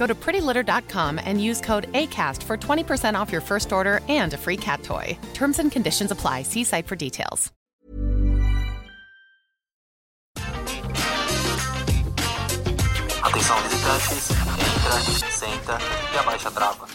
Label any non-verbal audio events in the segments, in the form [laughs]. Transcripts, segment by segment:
Go to prettylitter.com and use code ACAST for 20% off your first order and a free cat toy. Terms and conditions apply. See site for details. Atenção visitantes, entra, senta e abaixa a trava.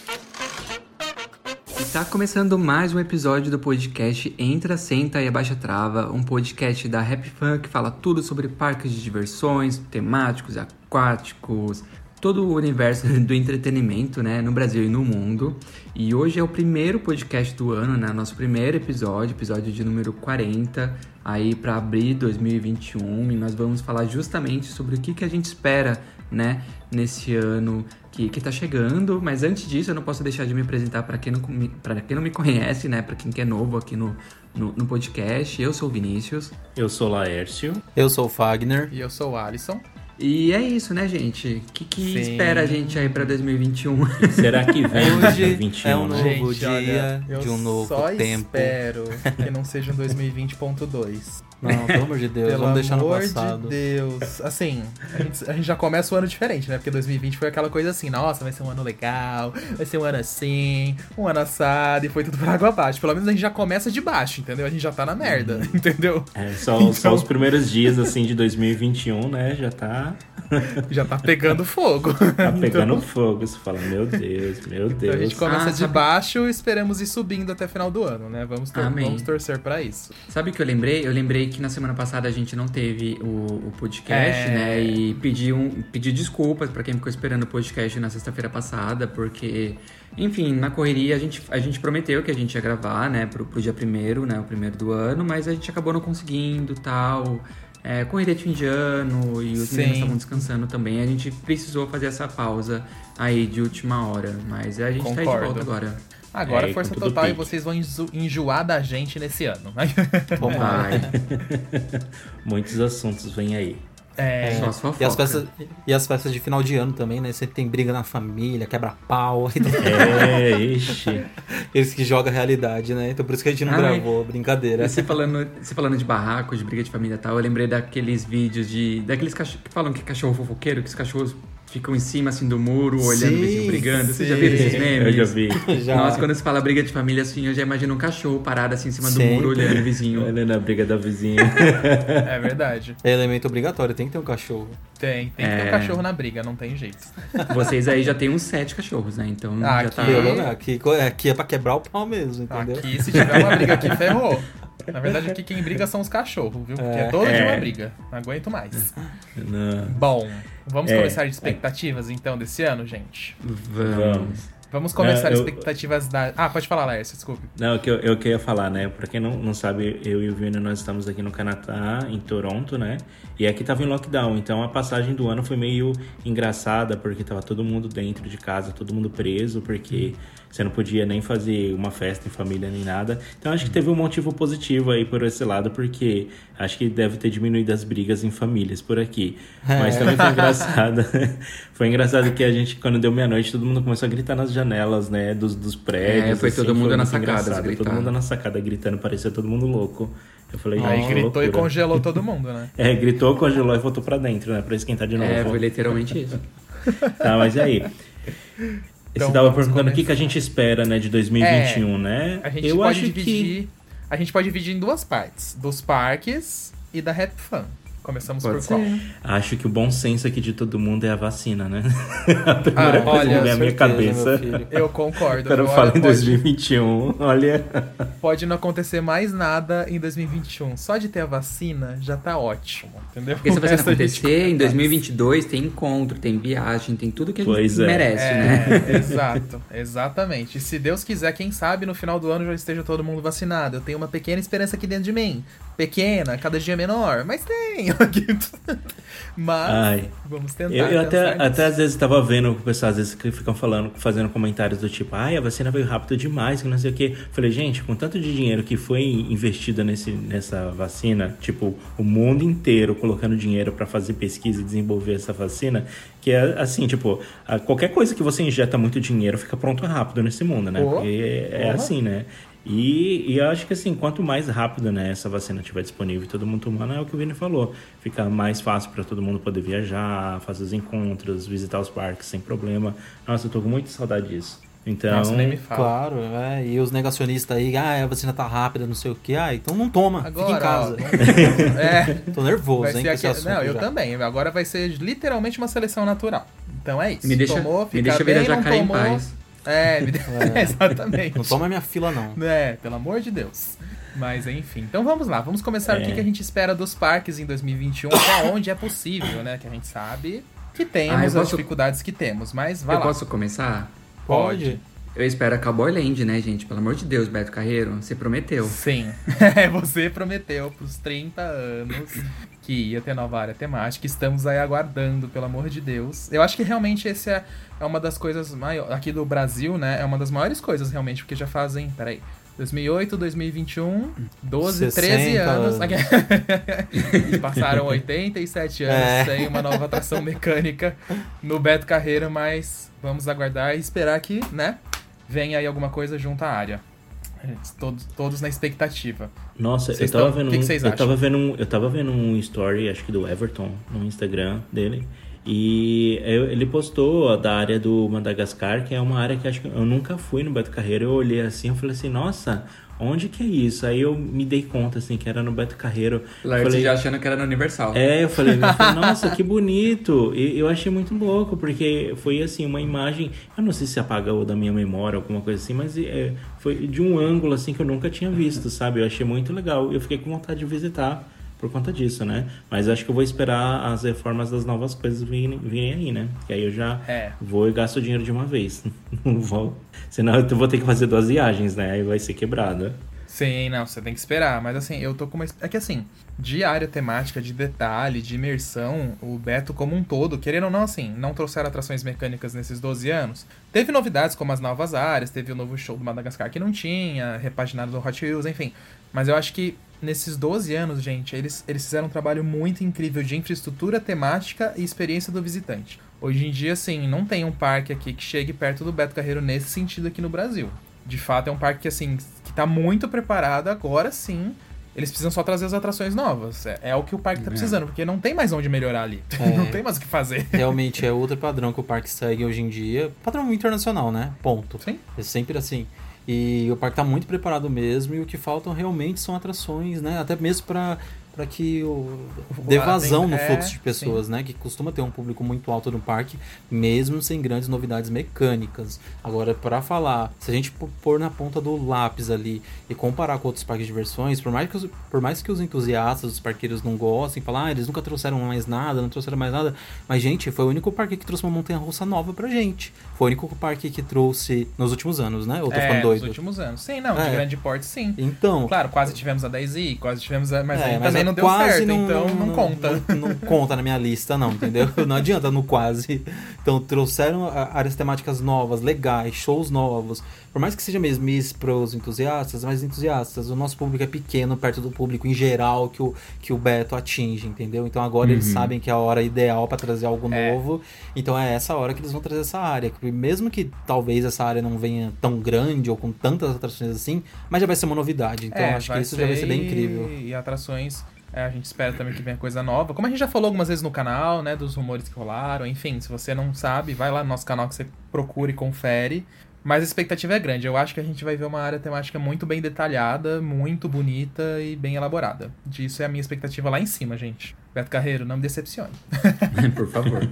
Está começando mais um episódio do podcast Entra, Senta e Abaixa Trava, um podcast da Happy Fun que fala tudo sobre parques de diversões, temáticos, aquáticos, todo o universo [laughs] do entretenimento, né, no Brasil e no mundo. E hoje é o primeiro podcast do ano, né, nosso primeiro episódio, episódio de número 40, aí para abrir 2021, e nós vamos falar justamente sobre o que, que a gente espera, né, nesse ano que, que tá chegando. Mas antes disso, eu não posso deixar de me apresentar para quem, não, quem não me conhece, né, para quem é novo aqui no, no, no, podcast. Eu sou o Vinícius. Eu sou o Laércio. Eu sou o Fagner. E eu sou o Alisson. E é isso, né, gente? O que, que espera a gente aí pra 2021? Será que vem Hoje 2021? é um novo Gente, dia olha, de um novo só tempo. espero que não seja um 2020.2. [laughs] Não, pelo [laughs] amor de Deus, Pelo vamos deixar no amor passado. de Deus. Assim, a gente, a gente já começa o ano diferente, né? Porque 2020 foi aquela coisa assim, nossa, vai ser um ano legal, vai ser um ano assim, um ano assado, e foi tudo por água abaixo. Pelo menos a gente já começa de baixo, entendeu? A gente já tá na merda, [laughs] entendeu? É, só, só os primeiros dias, assim, de 2021, né? Já tá, Já tá pegando fogo. tá pegando fogo. Você fala, meu Deus, meu Então a Deus. gente começa Ah, de sabe- baixo e esperamos ir subindo até final do ano, né? Vamos, tor- Amém. vamos torcer pra isso. Sabe o que eu lembrei? Eu lembrei que na semana passada a gente não teve o, o podcast, É. né? E pedi, um, pedi desculpas pra quem ficou esperando o podcast na sexta-feira passada, porque, enfim, na correria a gente, a gente prometeu que a gente ia gravar, né, pro, pro dia primeiro, né? O primeiro do ano, mas a gente acabou não conseguindo tal. É, correria de fim de ano e os Sim. meninos estavam descansando também. A gente precisou fazer essa pausa aí de última hora. Mas a gente tá aí de Concordo. volta agora. Agora É, força com total e pique. vocês vão enjoar da gente nesse ano. Vai. [laughs] Muitos assuntos vêm aí. É, Só as. E as, festas, e as festas de final de ano também, né? Sempre tem briga na família, quebra-pau. [laughs] É, ixi. Eles que jogam a realidade, né? Então por isso que a gente não Ai. gravou, brincadeira. Você falando, você falando de barraco, de briga de família e tal, eu lembrei daqueles vídeos de. Daqueles cachorros que falam que é cachorro fofoqueiro, que os cachorros ficam em cima assim do muro, olhando o Sim, vizinho brigando. Você já viram esses memes? Eu já vi. [laughs] Já. Nossa, quando se fala briga de família assim, eu já imagino um cachorro parado assim em cima do Sempre. muro, olhando o vizinho. [laughs] Olha na briga da vizinha. [laughs] é verdade. É elemento obrigatório, tem que ter um cachorro. Tem, tem que ter É. um cachorro na briga, não tem jeito. Vocês aí já tem uns sete cachorros, né? Então Ah, já aqui tá. eu- né? aqui, aqui é pra quebrar o pau mesmo, entendeu? Aqui, se tiver uma briga aqui, ferrou. Na verdade, aqui quem briga são os cachorros, viu? Porque é, É. todo de É. uma briga. Não aguento mais. Não. Bom, vamos É. começar de expectativas então desse ano, gente? Vamos. Vamos começar Não, eu- expectativas da. Ah, pode falar, Laércio, desculpe. Não, o que eu, eu queria falar, né? Pra quem não, não sabe, eu e o Vini, nós estamos aqui no Canadá, em Toronto, né? E aqui tava em lockdown, então a passagem do ano foi meio engraçada, porque tava todo mundo dentro de casa, todo mundo preso, porque você não podia nem fazer uma festa em família nem nada. Então acho que teve um motivo positivo aí por esse lado, porque acho que deve ter diminuído as brigas em famílias por aqui. Mas também foi [laughs] engraçado. [laughs] foi engraçado que a gente, quando deu meia-noite, todo mundo começou a gritar nas janelas, né, dos, dos prédios. É, foi assim, todo mundo muito na sacada. Todo mundo na sacada gritando, parecia todo mundo louco. Eu falei, Aí gritou e loucura. congelou todo [laughs] mundo, né? É, gritou, congelou e voltou pra dentro, né, pra esquentar de novo. É, foi literalmente isso. Tá, mas e aí? Então, Você tava vamos perguntando o que, que a gente espera, né, de 2021, né? A gente Eu pode acho dividir. que A gente pode dividir em duas partes: dos parques e da Rap Fan. Começamos Pode por ser. qual? acho que o bom senso aqui de todo mundo é a vacina, né? [laughs] a primeira Ah, coisa olha, que vem à minha cabeça. Eu concordo. Quando eu Olha, falo em pode- 2021, olha. Pode não acontecer mais nada em 2021. Só de ter a vacina já tá ótimo, entendeu? Porque se você resto a [laughs] gente acontecer, em faz. 2022 tem encontro, tem viagem, tem tudo que a gente Pois é. merece, né? É, [laughs] exato, exatamente. E se Deus quiser, quem sabe no final do ano já esteja todo mundo vacinado. Eu tenho uma pequena esperança aqui dentro de mim. Pequena, cada dia menor, mas tenho. [laughs] mas Ai. vamos tentar. Eu, eu até, nisso. até às vezes tava vendo o pessoal às vezes que ficam falando, fazendo comentários do tipo, ai, a vacina veio rápido demais, que não sei o quê. Falei, gente, com tanto de dinheiro que foi investido nesse, nessa vacina, tipo, o mundo inteiro colocando dinheiro pra fazer pesquisa e desenvolver essa vacina, que é assim, tipo, qualquer coisa que você injeta muito dinheiro fica pronto rápido nesse mundo, né? Oh. Porque é, é assim, né? E, e eu acho que assim, quanto mais rápido né, essa vacina estiver disponível e todo mundo tomando, é o que o Vini falou. Fica mais fácil para todo mundo poder viajar, fazer os encontros, visitar os parques sem problema. Nossa, eu tô com muita saudade disso. Então, Nossa, nem me fala. Claro, é. E os negacionistas aí, ah, a vacina tá rápida, não sei o que. Ah, então não toma, Agora, fica em casa. ó, [laughs] é, Tô nervoso, vai hein, ser com esse aqui... Não, eu já. também. Agora vai ser literalmente uma seleção natural. Então é isso. Me deixa, tomou, me deixa bem, virar não jacaré em paz. É, me de- [laughs] exatamente. Não toma minha fila, não. É, pelo amor de Deus. Mas enfim, então vamos lá, vamos começar o que, É. que a gente espera dos parques em 2021, que é onde é possível, né? Que a gente sabe que temos Ah, as posso- dificuldades que temos, mas vai Eu lá. posso começar? Pode. Eu espero a Cowboy Land, né, gente? Pelo amor de Deus, Beto Carreiro, você prometeu. Sim, [laughs] É, você prometeu pros 30 anos que ia ter nova área temática, estamos aí aguardando, pelo amor de Deus. Eu acho que realmente esse é, é uma das coisas maiores, aqui do Brasil, né? É uma das maiores coisas realmente, porque já fazem, peraí, 2008, 2021, 12, 13 60 anos. anos. [laughs] e passaram 87 anos É. sem uma nova atração mecânica no Beto Carreiro, mas vamos aguardar e esperar que, né, venha aí alguma coisa junto à área. Todos, todos na expectativa. nossa, Vocês eu tava tão- vendo que um, que eu acham? tava vendo um, eu tava vendo um story, acho que do Everton no Instagram dele. E ele postou da área do Madagascar, que é uma área que acho que eu nunca fui no Beto Carreiro. Eu olhei assim, eu falei assim, nossa, onde que é isso? Aí eu me dei conta assim que era no Beto Carreiro. Larry falei, já achando que era no Universal. É, eu falei, eu falei, [laughs] nossa, que bonito. E eu achei muito louco, porque foi assim, uma imagem, eu não sei se apagou da minha memória, alguma coisa assim, mas é, foi de um ângulo assim que eu nunca tinha visto, sabe? Eu achei muito legal. Eu fiquei com vontade de visitar por conta disso, né? Mas eu acho que eu vou esperar as reformas das novas coisas virem, virem aí, né? Que aí eu já É. vou e gasto o dinheiro de uma vez. [laughs] Não vou. Senão eu vou ter que fazer duas viagens, né? Aí vai ser quebrada. Sim, não, você tem que esperar. Mas assim, eu tô com uma. É que assim, de área temática, de detalhe, de imersão, o Beto como um todo, querendo ou não, assim, não trouxeram atrações mecânicas nesses 12 anos. Teve novidades como as novas áreas, teve o novo show do Madagascar que não tinha, repaginado do Hot Wheels, enfim. Mas eu acho que nesses 12 anos, gente, eles, eles fizeram um trabalho muito incrível de infraestrutura temática e experiência do visitante. Hoje em dia, assim, não tem um parque aqui que chegue perto do Beto Carreiro nesse sentido aqui no Brasil. De fato, é um parque que, assim, que tá muito preparado agora sim. Eles precisam só trazer as atrações novas. É, é o que o parque tá precisando, porque não tem mais onde melhorar ali. [laughs] É. não tem mais o que fazer. Realmente é outro padrão que o parque segue hoje em dia. Padrão internacional, né? Ponto. Sim. É sempre assim. E o parque tá muito preparado mesmo. E o que faltam realmente são atrações, né? Até mesmo para para que o dê vazão no é, fluxo de pessoas, né? Que costuma ter um público muito alto no parque, mesmo sem grandes novidades mecânicas. Agora, para falar, se a gente pô- pôr na ponta do lápis ali e comparar com outros parques de diversões, por mais que os, por mais que os entusiastas, os parqueiros não gostem, falar, ah, eles nunca trouxeram mais nada, não trouxeram mais nada, mas gente, foi o único parque que trouxe uma montanha-russa nova pra gente. Foi o único parque que trouxe nos últimos anos, né? Eu tô é, ficando nos doido. últimos anos. Sim, não, É. de grande porte, sim. Então, Claro, quase tivemos a 10i, quase tivemos a. Mas É, mas também não deu quase certo, não, então não conta. Não, não conta na minha lista, não, entendeu? [laughs] Não adianta no quase. Então trouxeram a- áreas temáticas novas, legais, shows novos. Por mais que seja mesmice pros entusiastas, mas entusiastas, o nosso público é pequeno perto do público em geral que o, que o Beto atinge, entendeu? Então agora eles sabem que é a hora ideal pra trazer algo É. novo. Então é essa hora que eles vão trazer essa área. Mesmo que talvez essa área não venha tão grande ou com tantas atrações assim, mas já vai ser uma novidade. Então É, acho que isso já vai ser bem incrível. E, e atrações, é, a gente espera também que venha coisa nova. Como a gente já falou algumas vezes no canal, né, dos rumores que rolaram, enfim, se você não sabe, vai lá no nosso canal que você procura e confere. Mas a expectativa é grande. Eu acho que a gente vai ver uma área temática muito bem detalhada, muito bonita e bem elaborada. Disso é a minha expectativa lá em cima, gente. Beto Carreiro, não me decepcione. [laughs] Por favor.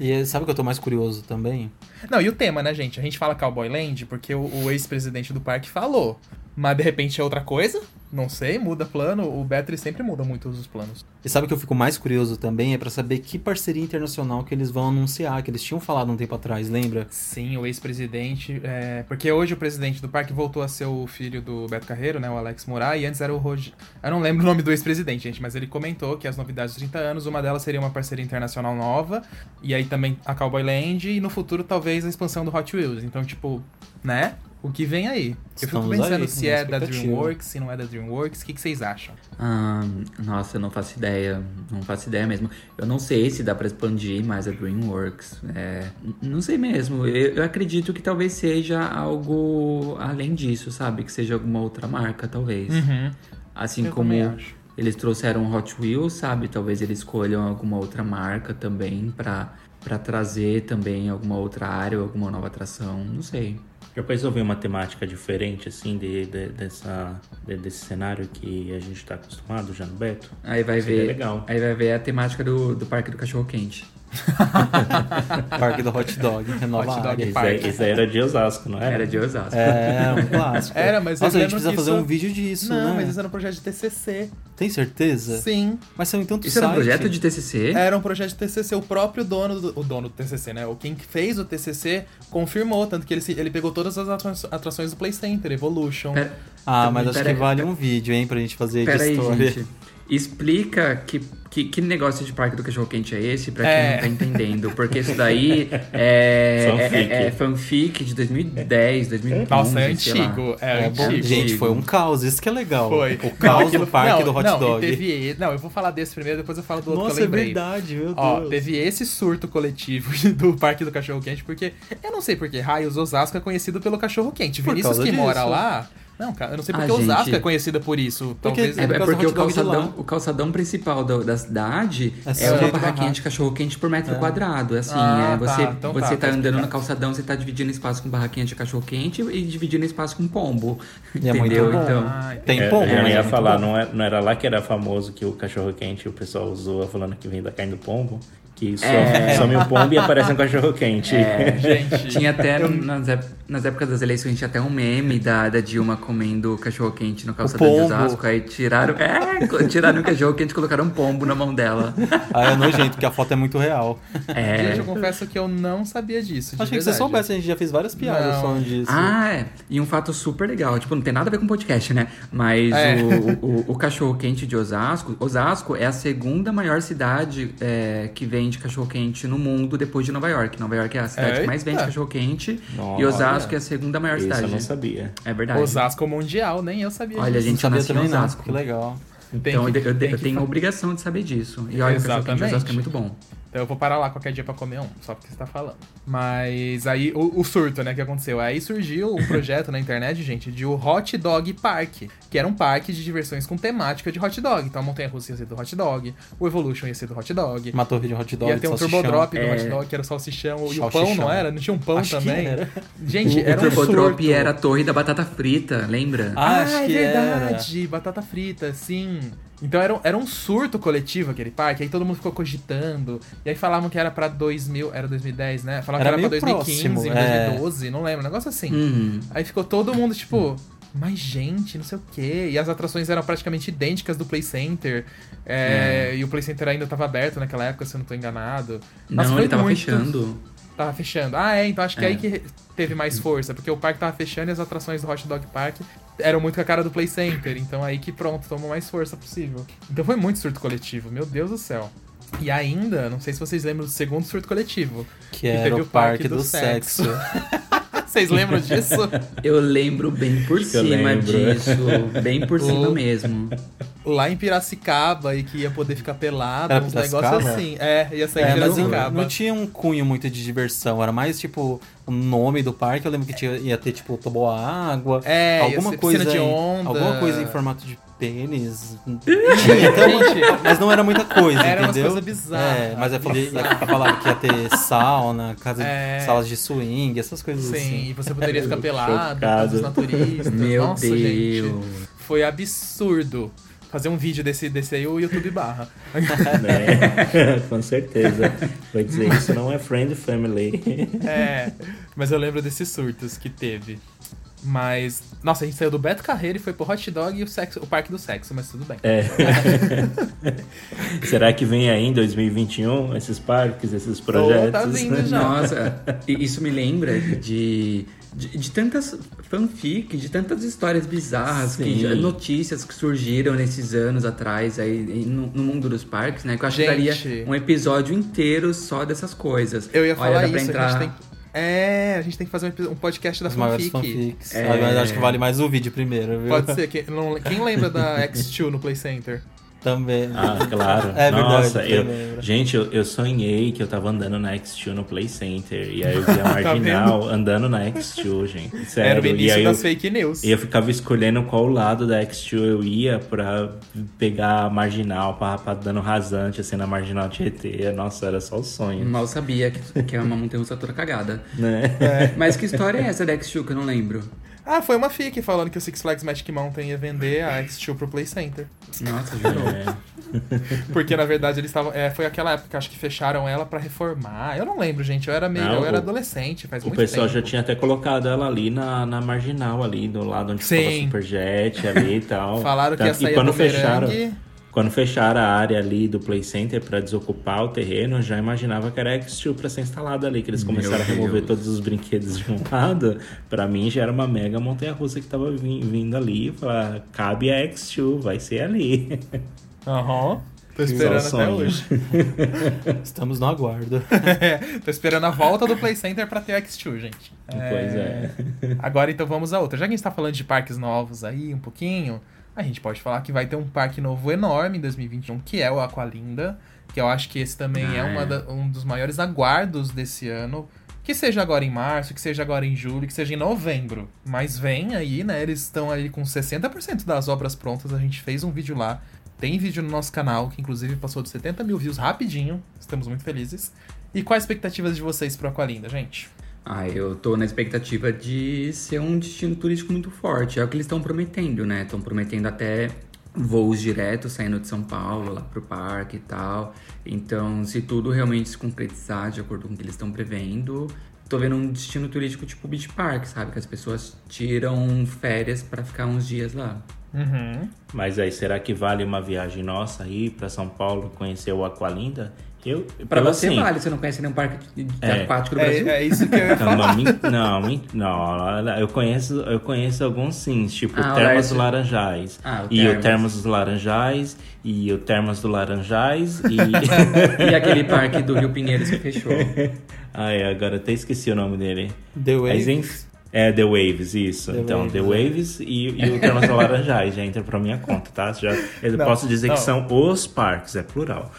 E sabe o que eu tô mais curioso também? Não, e o tema, né, gente? A gente fala Cowboy Land porque o, o ex-presidente do parque falou. Mas de repente é outra coisa? Não sei, muda plano. O Beto sempre muda muito os planos. E sabe o que eu fico mais curioso também? É pra saber que parceria internacional que eles vão anunciar, que eles tinham falado um tempo atrás, lembra? Sim, o ex-presidente. é, porque hoje o presidente do parque voltou a ser o filho do Beto Carreiro, né? O Alex Moura, e antes era o Roger. Eu não lembro o nome do ex-presidente, gente, mas ele comentou que as novidades dos 30 anos, uma delas seria uma parceria internacional nova, e aí também a Cowboy Land, e no futuro talvez a expansão do Hot Wheels. Então, tipo, né? O que vem aí? Eu fico Estamos pensando aí, se é da. DreamWorks, se não é da DreamWorks. O que, que vocês acham? Ah, nossa, eu não faço ideia. Não faço ideia mesmo. Eu não sei se dá pra expandir mais a DreamWorks. É, não sei mesmo. Eu, eu acredito que talvez seja algo além disso, sabe? Que seja alguma outra marca, talvez. Assim Uhum. Eu como. Eles trouxeram Hot Wheels, sabe? Talvez eles escolham alguma outra marca também pra, pra trazer também alguma outra área ou alguma nova atração. Não sei. Já pensou ver uma temática diferente, assim, de, de- dessa, de- desse cenário que a gente tá acostumado já no Beto? Aí vai Seria ver. legal. Aí vai ver a temática do, do Parque do Cachorro Quente. [laughs] Parque do Hot Dog, renova Hot a Dog área. Esse, aí- esse aí era de Osasco, não era? Era de Osasco. É, um clássico. Era, mas Nossa, a gente precisa fazer isso- um vídeo disso, não, né? mas isso era um projeto de TCC. Tem certeza? Sim. Mas são tantos Isso era um projeto de TCC? Era um projeto de TCC, o próprio dono do, o dono do TCC, né? O quem fez o TCC confirmou, tanto que ele, se- ele pegou todas as atra- atrações do Play Center, Evolution. Pera- Ah, mas acho Pera- que vale um vídeo, hein, pra gente fazer de Pera aí, história. gente. Explica que, que, que negócio de parque do cachorro quente é esse, pra quem É. não tá entendendo. Porque isso daí [laughs] é, Fanfic. é, é fanfic de 2010, 2011. Nossa, é sei lá. antigo. É, É antigo. Gente, foi um caos, isso que é legal. Foi. O caos do parque não, do Hot não, Dog. teve, não, eu vou falar desse primeiro, depois eu falo do outro Nossa, que eu é lembrei. verdade, meu Deus. Ó, teve esse surto coletivo [laughs] do Parque do Cachorro Quente, porque eu não sei porque Raios Osasco é conhecido pelo cachorro quente. Por Vinícius causa que mora disso. lá. Não, cara, eu não sei Ah, porque Osasco gente. é conhecida por isso. Talvez. É, por é causa do porque o calçadão, o calçadão principal do- da cidade É é, uma de barraquinha de cachorro quente por metro quadrado. Assim, Ah, é, você, tá, então você tá, tá, tá andando no calçadão, você tá dividindo espaço com barraquinha de cachorro quente e dividindo espaço com pombo. E é muito entendeu? bom. Então, Ah, Tem É, pombo, eu mas é ia falar, não, é- não era lá que era famoso que o cachorro quente o pessoal usou falando que vem da carne do pombo? Que some, É. some o pombo e aparece um cachorro quente. É, [laughs] Gente. Tinha até, nas, nas épocas das eleições, tinha até um meme da, da Dilma comendo cachorro quente no calçadão de. Osasco. Aí tiraram, é, tiraram o cachorro quente e colocaram um pombo na mão dela. Ah, é nojento, porque a foto é muito real. É. Gente, eu confesso que eu não sabia disso. Achei que você soubesse, a gente já fez várias piadas Não. falando disso. Ah, é. E um fato super legal. Tipo, não tem nada a ver com podcast, né? Mas É. o, o, o cachorro quente de Osasco. Osasco é a segunda maior cidade é, que vende cachorro quente no mundo depois de Nova York. Nova York é a cidade que mais vende Eita. cachorro quente. Nossa. E Osasco é a segunda maior Isso cidade. eu não sabia. É verdade. Osasco Mundial, nem eu sabia Olha, disso. gente, não sabia em também não. Osasco. Que legal. Tem Então que- eu, eu- eu tenho a obrigação de saber disso. E olha, o cachorro quente de Exatamente. Osasco é muito bom. Então eu vou parar lá qualquer dia pra comer um, só porque você tá falando. Mas aí, o, o surto, né, que aconteceu. Aí surgiu um [laughs] projeto na internet, gente, de o Hot Dog Park, que era um parque de diversões com temática de hot dog. Então a Montanha Russa ia ser do hot dog, o Evolution ia ser do hot dog. Uma torre de hot dog, Ia ter um. Turbo Drop do É. hot dog, que era o salsichão. E o pão, não era? Não tinha um pão Acho que também? era. Gente, o era um Turbo Drop era a torre da batata frita, lembra? Ah, Ah, acho é que era. verdade. Batata frita, sim. Então era, um- era um surto coletivo aquele parque, aí todo mundo ficou cogitando. E aí falavam que era pra 2000, era 2010, né? Falavam Era que era pra meio 2015, próximo, é. 2012, não lembro, um negócio assim. Uhum. Aí ficou todo mundo tipo, mas gente, não sei o quê. E as atrações eram praticamente idênticas do Play Center. É, E o Play Center ainda tava aberto naquela época, se eu não tô enganado. Nossa, Não, foi ele tava muito- fechando. Tava fechando. Ah, é, então acho que é É. aí que teve mais força, porque o parque tava fechando e as atrações do Hot Dog Park eram muito com a cara do Play Center. Então aí que pronto, tomou mais força possível. Então foi muito surto coletivo, meu Deus do céu. E ainda, não sei se vocês lembram do segundo surto coletivo. Que era o parque do sexo. [laughs] Vocês lembram disso? Eu lembro bem por que eu cima lembro. disso. Bem por [laughs] cima O- mesmo. Lá em Piracicaba e que ia poder ficar pelado, Era uns Piracicaba? negócios assim. É, ia sair É, em mas não, Piracicaba. não tinha um cunho muito de diversão, era mais tipo o nome do parque. Eu lembro que tinha, ia ter tipo água, É, ia alguma ser coisa piscina de em, onda. alguma coisa em formato de pênis. [laughs] tinha, então, mas não era muita coisa, Era umas entendeu? coisas bizarras. É, mas eu falei, falava que ia ter sauna, casa É. de, salas de swing, essas coisas Sim, assim. e você poderia ficar [laughs] pelado, os naturistas. Meu Nossa, Deus. gente. Foi absurdo. Fazer um vídeo desse, desse aí, o YouTube barra. né? Com certeza. Vai dizer isso não é friend family. É, mas eu lembro desses surtos que teve. Mas, nossa, a gente saiu do Beto Carreiro e foi pro Hot Dog e o, sexo, o Parque do Sexo, mas tudo bem. É. Será que vem aí em 2021 esses parques, esses projetos? tá vindo já. Nossa, isso me lembra de, de, de tantas fanfic, de tantas histórias bizarras, que notícias que surgiram nesses anos atrás aí no, no mundo dos parques, né? Que eu acho que Gente. daria um episódio inteiro só dessas coisas. Eu ia Olha, falar pra isso, entrar... a gente tem... É, a gente tem que fazer um, podcast da As fanfic. fanfics. É. Ah, mas acho que vale mais o vídeo primeiro, viu? Pode ser. Quem, não- quem lembra da X2 no Play Center? Também. Ah, claro. [laughs] É verdade, Nossa, eu eu, gente, eu, eu sonhei que eu tava andando na X2 no Play Center. E aí eu [laughs] Tá via a Marginal andando na X2, gente. Sério. Era o e início aí eu, das fake news. e eu ficava escolhendo qual lado da X2 eu ia pra pegar a Marginal, pra, pra dando rasante assim na Marginal Tietê. Nossa, era só o sonho. Mal sabia que, que é uma montanha-russa toda cagada. Né? Mas que história é essa da X-Chu que eu não lembro? Ah, foi uma fic falando que o Six Flags Magic Mountain ia vender a X2 pro Play Center. Nossa, jurou. É. [laughs] Porque, na verdade, eles estavam... É, foi aquela época, acho que fecharam ela pra reformar. Eu não lembro, gente. Eu era meio... Não, eu era o- adolescente, faz O muito pessoal tempo. já tinha até colocado ela ali na, na marginal, ali, do lado onde ficava Sim. o Superjet ali e tal. Falaram que ia sair e quando fecharam. Quando fecharam a área ali do Play Center pra desocupar o terreno, eu já imaginava que era X2 pra ser instalado ali, que eles Meu começaram a remover Deus. todos os brinquedos de um [laughs] lado. Pra mim já era uma mega montanha-russa que tava vin- vindo ali. Falar, cabe a X2, vai ser ali. [laughs] Aham. Tô esperando até sonho. hoje. [laughs] Estamos no aguardo. Tô esperando a volta do Play Center pra ter X2, gente. Pois é. Agora então vamos a outra. Já que a gente tá falando de parques novos aí um pouquinho, a gente pode falar que vai ter um parque novo enorme em 2021, que é o Aqualinda, que eu acho que esse também Ah, é, uma é. da- um dos maiores aguardos desse ano. Que seja agora em março, que seja agora em julho, que seja em novembro. Mas vem aí, né? Eles estão aí com 60% das obras prontas. A gente fez um vídeo lá. Tem vídeo no nosso canal, que inclusive passou de 70 mil views rapidinho. Estamos muito felizes. E quais as expectativas de vocês pro Aqualinda, gente? Ah, eu tô na expectativa de ser um destino turístico muito forte. É o que eles estão prometendo, né? Estão prometendo até voos diretos saindo de São Paulo lá pro parque e tal. Então, se tudo realmente se concretizar de acordo com o que eles estão prevendo, tô vendo um destino turístico tipo beach park, sabe? Que as pessoas tiram férias pra ficar uns dias lá. Uhum. Mas aí, será que vale uma viagem nossa aí pra São Paulo conhecer o Aqualinda? Eu, Pra pelo você assim, vale, você não conhece nenhum parque de- de É. aquático do Brasil? É, é isso que eu ia [laughs] Não, falar. não, não, não, eu conheço, eu conheço alguns sim, tipo Ah, o Termas do Laranjais. Ah, o e o Termas. Termas dos Laranjais, e o Termas do Laranjais, e. [laughs] E aquele parque do Rio Pinheiros que fechou. [laughs] Ai, agora até esqueci o nome dele. The Mas, Waves. É The Waves, isso. The então, Waves, The é. Waves e, e o Termas Laranjais já entra pra minha conta, tá? Já, eu Não, posso dizer não. que são os parques, é plural.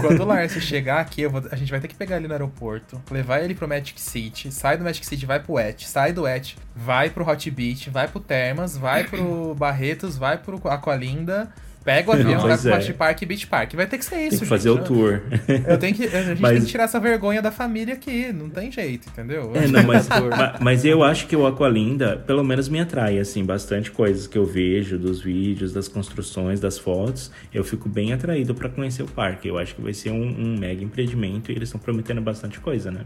Quando o [laughs] Lárcio chegar aqui, vou- a gente vai ter que pegar ele no aeroporto, levar ele pro Magic City, sai do Magic City, vai pro Et, sai do Et, vai pro Hot Beach, vai pro Termas, vai pro Barretos, vai pro Aqualinda, pega o avião, vai pro é. Park e Beach Park. Vai ter que ser isso, Tem que fazer gente. o tour. Eu tenho que, a gente Mas- tem que tirar essa vergonha da família aqui, não tem jeito, entendeu? É, não, mas, ma- mas eu acho que o Aqualinda, pelo menos me atrai, assim, bastante coisas que eu vejo dos vídeos, das construções, das fotos. Eu fico bem atraído pra conhecer o parque. Eu acho que vai ser um, um mega empreendimento e eles estão prometendo bastante coisa, né?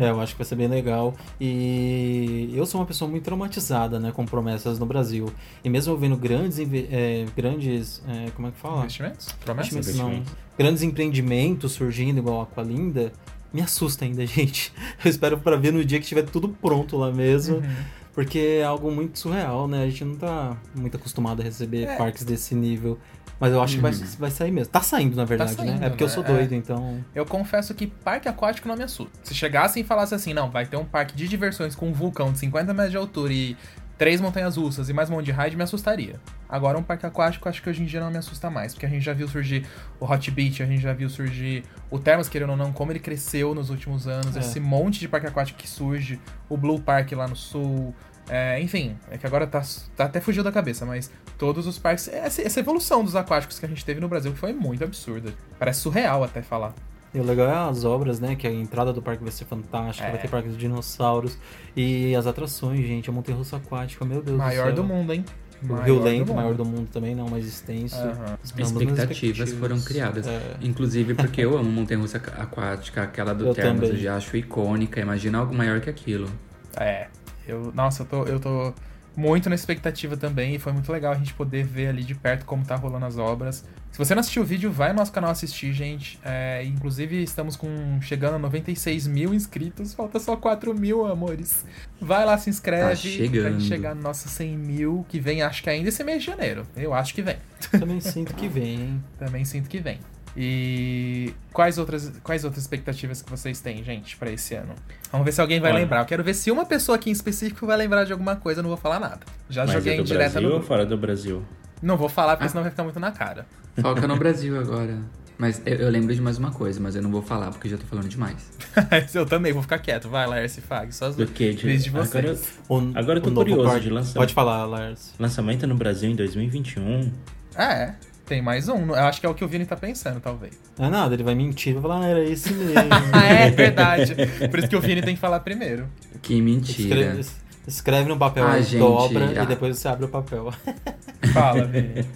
É, eu acho que vai ser bem legal. E eu sou uma pessoa muito traumatizada, né, com promessas no Brasil. E mesmo eu vendo grandes, é, grandes, é, como é que fala? Investimentos? Promessas? Investimentos não. Investimentos. Grandes empreendimentos surgindo igual a Aqualinda, me assusta ainda, [laughs] gente. Eu espero para ver no dia que estiver tudo pronto lá mesmo. Uhum. Porque é algo muito surreal, né? A gente não tá muito acostumado a receber é. parques desse nível. Mas eu acho uhum. que vai, uhum. vai sair mesmo. Tá saindo, na verdade, tá saindo, né? É porque né? eu sou doido, é. então. Eu confesso que parque aquático não me assusta. Se chegasse e falasse assim, não, vai ter um parque de diversões com um vulcão de 50 metros de altura e três montanhas russas e mais um monte de ride, me assustaria. Agora, um parque aquático, acho que hoje em dia não me assusta mais, porque a gente já viu surgir o Hot Beach, a gente já viu surgir o Termas, querendo ou não, como ele cresceu nos últimos anos, é. esse monte de parque aquático que surge, o Blue Park lá no sul, é, enfim, é que agora tá, tá, até fugiu da cabeça, mas todos os parques. Essa, essa, evolução dos aquáticos que a gente teve no Brasil foi muito absurda. Parece surreal até falar. E o legal é as obras, né? Que a entrada do parque vai ser fantástica, é. vai ter parque de dinossauros. E as atrações, gente, a montanha russa aquática, meu Deus Maior do, do mundo, hein? O Rio Lento, maior do mundo também, não mais extenso. Uhum. Expectativas, expectativas foram criadas. É. Inclusive porque eu [laughs] amo montanha russa aquática, aquela do Termas, eu já acho icônica. Imagina algo maior que aquilo. É. Eu, nossa, eu tô, eu tô muito na expectativa também e foi muito legal a gente poder ver ali de perto como tá rolando as obras. Se você não assistiu o vídeo, vai no nosso canal assistir, gente. É, inclusive, estamos com chegando a 96 mil inscritos. Falta só 4 mil, amores. Vai lá, se inscreve. Tá chegando. Pra chegar nos nossos 100 mil, que vem, acho que ainda esse mês de janeiro. Eu acho que vem. Também sinto que vem, hein? [laughs] Também sinto que vem. E quais outras, quais outras expectativas que vocês têm, gente, para esse ano? Vamos ver se alguém vai Olha. lembrar. Eu quero ver se uma pessoa aqui em específico vai lembrar de alguma coisa, eu não vou falar nada. Já Mas joguei é do direta Brasil no. ou fora do Brasil? Não vou falar, porque ah. senão vai ficar muito na cara. Foca no [laughs] Brasil agora. Mas eu, eu, lembro de mais uma coisa, mas eu não vou falar porque já tô falando demais. [laughs] eu também vou ficar quieto. Vai, Lars Fag, só as do que de, de vocês. Agora, eu, agora eu tô curioso de lançamento. Pode falar, Lars. Lançamento no Brasil em 2021. Ah, é. Tem mais um. Eu acho que é o que o Vini tá pensando, talvez. Não é nada, ele vai mentir, vai falar, ah, era esse mesmo. [laughs] é verdade. Por isso que o Vini tem que falar primeiro. Que mentira. Escreve, escreve no papel, ah, gente, dobra ah. e depois você abre o papel. [laughs] Fala, Vini.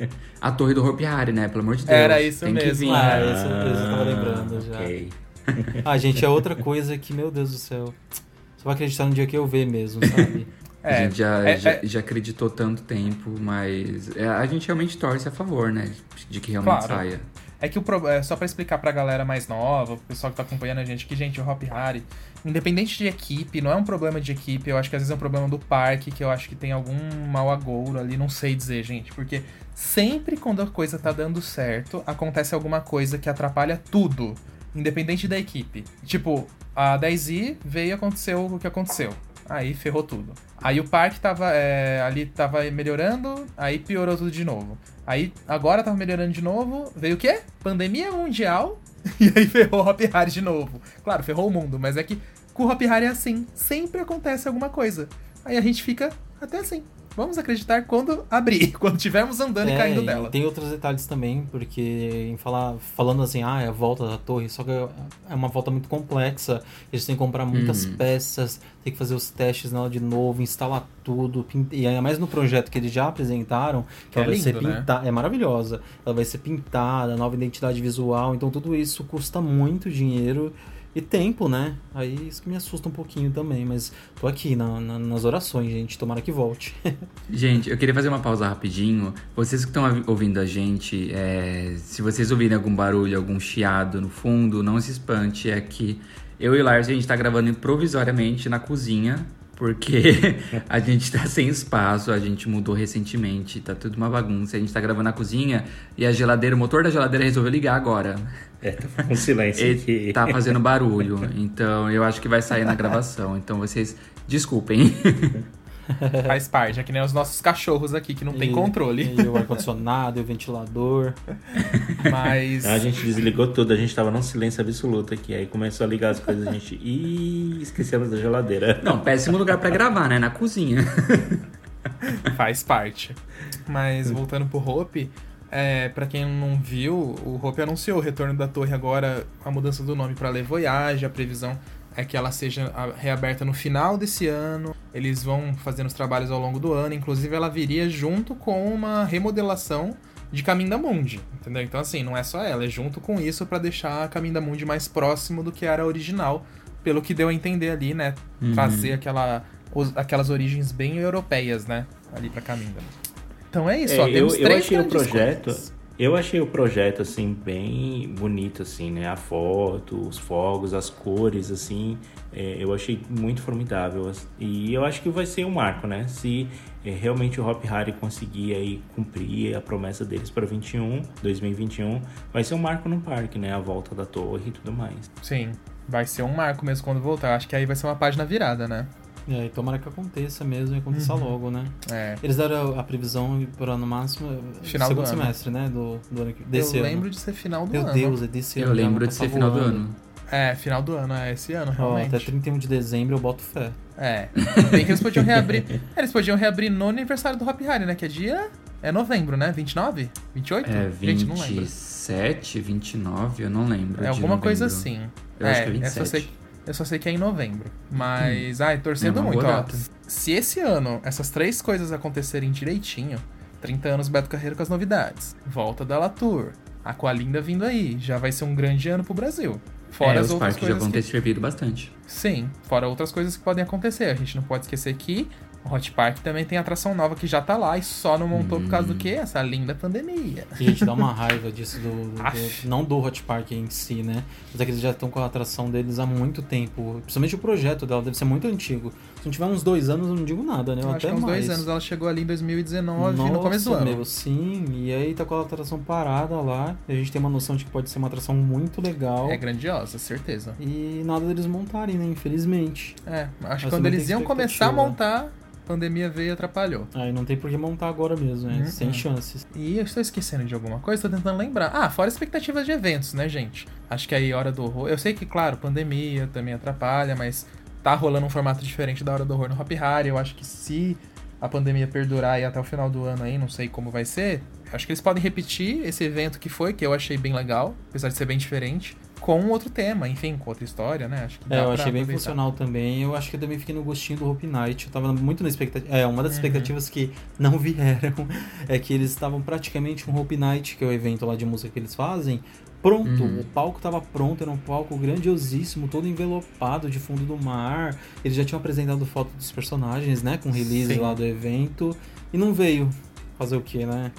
A torre do Hopi Hari, né? Pelo amor de Deus. Era isso tem mesmo. Que vir. Ah, isso mesmo, eu tava lembrando já. Okay. ah, gente, é outra coisa que, meu Deus do céu. Você vai acreditar no dia que eu ver mesmo, sabe? [laughs] É, a gente já, é, já, é... já, acreditou tanto tempo, mas é, a gente realmente torce a favor, né? De que realmente claro. saia. É que o pro... é, só para explicar pra galera mais nova, o pessoal que tá acompanhando a gente, que, gente, o Hop Harry, independente de equipe, não é um problema de equipe, eu acho que às vezes é um problema do parque, que eu acho que tem algum mau agouro ali, não sei dizer, gente, porque sempre quando a coisa tá dando certo, acontece alguma coisa que atrapalha tudo, independente da equipe. Tipo, a 10i veio e aconteceu o que aconteceu. Aí ferrou tudo. Aí o parque tava é, ali tava melhorando, aí piorou tudo de novo. Aí agora tava melhorando de novo, veio o quê? Pandemia mundial, [laughs] e aí ferrou o Hop Hari de novo. Claro, ferrou o mundo, mas é que com o Hop Hari é assim, sempre acontece alguma coisa. Aí a gente fica até assim. Vamos acreditar quando abrir, [laughs] quando tivermos andando é, e caindo dela. Tem outros detalhes também, porque em falar, falando assim, ah, é a volta da torre, só que é uma volta muito complexa. Eles têm que comprar muitas uhum. peças, tem que fazer os testes nela de novo, instalar tudo. E ainda mais no projeto que eles já apresentaram, que, é ela vai lindo, ser pintada. Né? É maravilhosa. Ela vai ser pintada, nova identidade visual. Então tudo isso custa muito dinheiro. E tempo, né? Aí isso que me assusta um pouquinho também, mas tô aqui na, na, nas orações, gente. Tomara que volte. [laughs] gente, eu queria fazer uma pausa rapidinho. Vocês que estão ouvindo a gente, é, se vocês ouvirem algum barulho, algum chiado no fundo, não se espante. É que eu e o Lars, a gente tá gravando provisoriamente na cozinha porque [laughs] a gente tá sem espaço, a gente mudou recentemente, tá tudo uma bagunça. A gente tá gravando na cozinha e a geladeira, o motor da geladeira resolveu ligar agora. É, tá com silêncio aqui. Tá fazendo barulho, então eu acho que vai sair na gravação. Então vocês desculpem. [laughs] [laughs] Faz parte, é que nem os nossos cachorros aqui que não e, tem controle. E o ar-condicionado, e o ventilador. [laughs] Mas. A gente desligou tudo, a gente tava num silêncio absoluto aqui. Aí começou a ligar as coisas, a gente. Ih, esquecemos da geladeira. Não, péssimo lugar para gravar, né? Na cozinha. [laughs] Faz parte. Mas voltando pro Hope, é, para quem não viu, o Hope anunciou o retorno da torre agora, a mudança do nome para Le Voyage, a previsão é que ela seja reaberta no final desse ano. Eles vão fazendo os trabalhos ao longo do ano, inclusive ela viria junto com uma remodelação de Caminho da Mundi, entendeu? Então assim, não é só ela, é junto com isso para deixar a Caminho da Mundi mais próximo do que era original, pelo que deu a entender ali, né? Uhum. Trazer aquela, aquelas origens bem europeias, né? Ali para Caminho. Então é isso, é, ó, eu, eu achei o projeto. Coisas. Eu achei o projeto, assim, bem bonito, assim, né? A foto, os fogos, as cores, assim, é, eu achei muito formidável. E eu acho que vai ser um marco, né? Se é, realmente o Hop Harry conseguir aí cumprir a promessa deles para 21, 2021, vai ser um marco no parque, né? A volta da torre e tudo mais. Sim, vai ser um marco mesmo quando voltar. Acho que aí vai ser uma página virada, né? É, e tomara que aconteça mesmo e aconteça Uhum. logo, né? É. Eles deram a previsão para no máximo Final do segundo ano. semestre, né? Do, do ano que- desse eu ano. lembro de ser final do Meu ano. Deus, é desse Eu ano. já lembro de ser final do ano. É, final do ano, é esse ano, realmente. até 31 de dezembro eu boto fé. É. Bem que eles podiam reabrir. [laughs] É, eles podiam reabrir no aniversário do Hop Harry, né? Que é dia. É novembro, né? 29? 28? É Gente, não lembro. 27, 29, eu não lembro. É de alguma coisa assim. Eu é, acho que é eu só 27. sei, eu só sei que é em novembro. Mas, ai, torcendo É muito, ó. Se esse ano essas três coisas acontecerem direitinho, 30 anos Beto Carreiro com as novidades, volta da Latour, Aqualinda vindo aí, já vai ser um grande ano pro Brasil. Fora é, as os outras parques já vão que... ter servido bastante. Sim, fora outras coisas que podem acontecer. A gente não pode esquecer que Hot Park também tem atração nova que já tá lá e só não montou por causa do quê? Essa linda pandemia. Gente, dá uma raiva disso do, do- não do Hot Park em si, né? Mas é que eles já estão com a atração deles há muito tempo. Principalmente o projeto dela deve ser muito antigo. Se não tiver uns dois anos, eu não digo nada, né? Eu acho que até há uns mais. dois anos ela chegou ali em 2019, no Nossa, começo do ano. Meu, sim, e aí tá com a atração parada lá. E a gente tem uma noção de que pode ser uma atração muito legal. É grandiosa, certeza. E nada deles montarem, né? Infelizmente. É, acho Mas que quando eles iam começar a montar, pandemia veio e atrapalhou. Aí não tem por que montar agora mesmo, né? Uhum. Sem chances. E eu estou esquecendo de alguma coisa, tô tentando lembrar. Ah, fora expectativas de eventos, né, gente? Acho que aí Hora do Horror. Eu sei que, claro, pandemia também atrapalha, mas tá rolando um formato diferente da Hora do Horror no Hop Harry. Eu acho que se a pandemia perdurar aí até o final do ano aí, não sei como vai ser. Acho que eles podem repetir esse evento que foi, que eu achei bem legal, apesar de ser bem diferente, com outro tema, enfim, com outra história, né? Acho que É, eu achei bem aproveitar. funcional também. Eu acho que eu também fiquei no gostinho do Hope Night. Eu tava muito na expectativa. É, uma das Uhum. expectativas que não [laughs] vieram é que eles estavam praticamente um Hope Night, que é o evento lá de música que eles fazem. Pronto, Uhum. o palco tava pronto, era um palco grandiosíssimo, todo envelopado de fundo do mar. Eles já tinham apresentado foto dos personagens, né? Com release Sim. lá do evento. E não veio. Fazer o quê, né?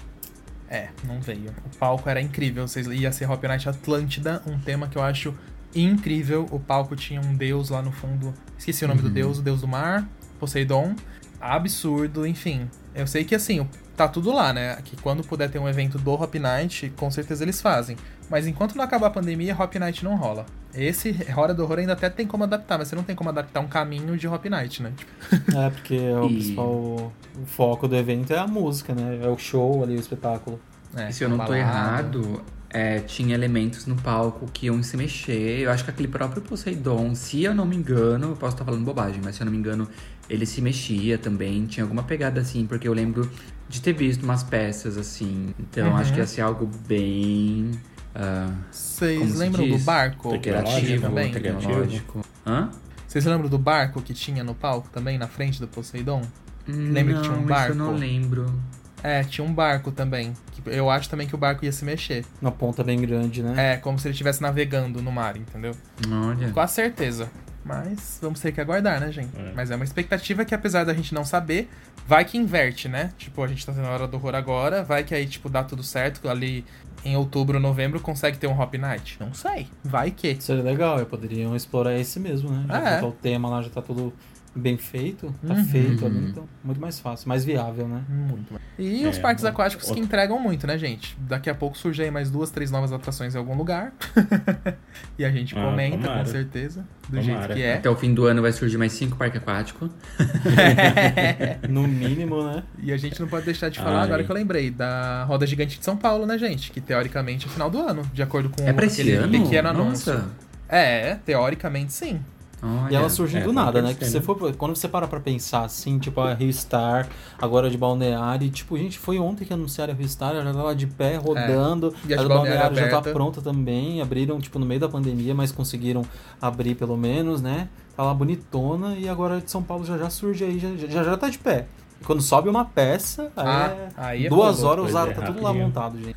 É, não veio. O palco era incrível. Vocês ia ser Hop Night Atlântida, um tema que eu acho incrível. O palco tinha um deus lá no fundo. Esqueci o nome do deus, o deus do mar, Poseidon. Absurdo, enfim. Eu sei que assim, tá tudo lá, né? Que quando puder ter um evento do Hop Night, com certeza eles fazem. Mas enquanto não acabar a pandemia, Hop Night não rola. Esse Hora do Horror ainda até tem como adaptar, mas você não tem como adaptar um caminho de Hop Night, né? Tipo, É, porque o E- principal o foco do evento é a música, né? É o show ali, o espetáculo. é, E se eu não tô balada. errado, é, tinha elementos no palco que iam se mexer. Eu acho que aquele próprio Poseidon, se eu não me engano, eu posso estar falando bobagem, mas se eu não me engano, ele se mexia também. Tinha alguma pegada assim, porque eu lembro de ter visto umas peças assim. Então Uhum. acho que ia ser algo bem. Vocês se lembram do barco? Criativo, também? tecnológico. Hã? Vocês lembram do barco que tinha no palco também, na frente do Poseidon? Lembra que tinha um Não, barco? Isso eu não lembro. É, tinha um barco também. Eu acho também que o barco ia se mexer. Uma ponta bem grande, né? É, como se ele estivesse navegando no mar, entendeu? Olha. Com a certeza. Mas vamos ter que aguardar, né, gente? É. Mas é uma expectativa que, apesar da gente não saber, vai que inverte, né? Tipo, a gente tá tendo a hora do horror agora, vai que aí, tipo, dá tudo certo. Ali em outubro, novembro, consegue ter um Hop Night? Não sei. Vai que. Isso seria legal, poderiam explorar esse mesmo, né? Já Ah, é. tá o tema lá já tá tudo bem feito, tá Uhum. feito ali, então muito mais fácil, mais viável, né? Muito. mais. E É, os parques bom. aquáticos que Outro- entregam muito, né, gente? Daqui a pouco surgem aí mais duas, três novas atrações em algum lugar. [laughs] e a gente Ah, comenta, tomara. com certeza. Do Tomara. jeito que é. Até o fim do ano vai surgir mais cinco parques aquáticos. [laughs] No mínimo, né? E a gente não pode deixar de falar Ai. agora que eu lembrei da Roda Gigante de São Paulo, né, gente? Que teoricamente é final do ano, de acordo com É pra esse ano? pequeno anúncio. É, teoricamente sim. Olha. E ela surgiu é, do nada, né? Que você for, quando você para pra pensar assim, tipo a Rio Star, agora de Balneário, e, tipo, gente, foi ontem que anunciaram a Rio Star, ela já tava de pé, rodando, E a do Balneário Balneário já tá pronta também, abriram, tipo, no meio da pandemia, mas conseguiram abrir pelo menos, né? Tá lá bonitona, e agora a de São Paulo já já surge aí, já já, já tá de pé. Quando sobe uma peça, Ah, é aí é duas horas usado, é, tá tudo lá montado, gente.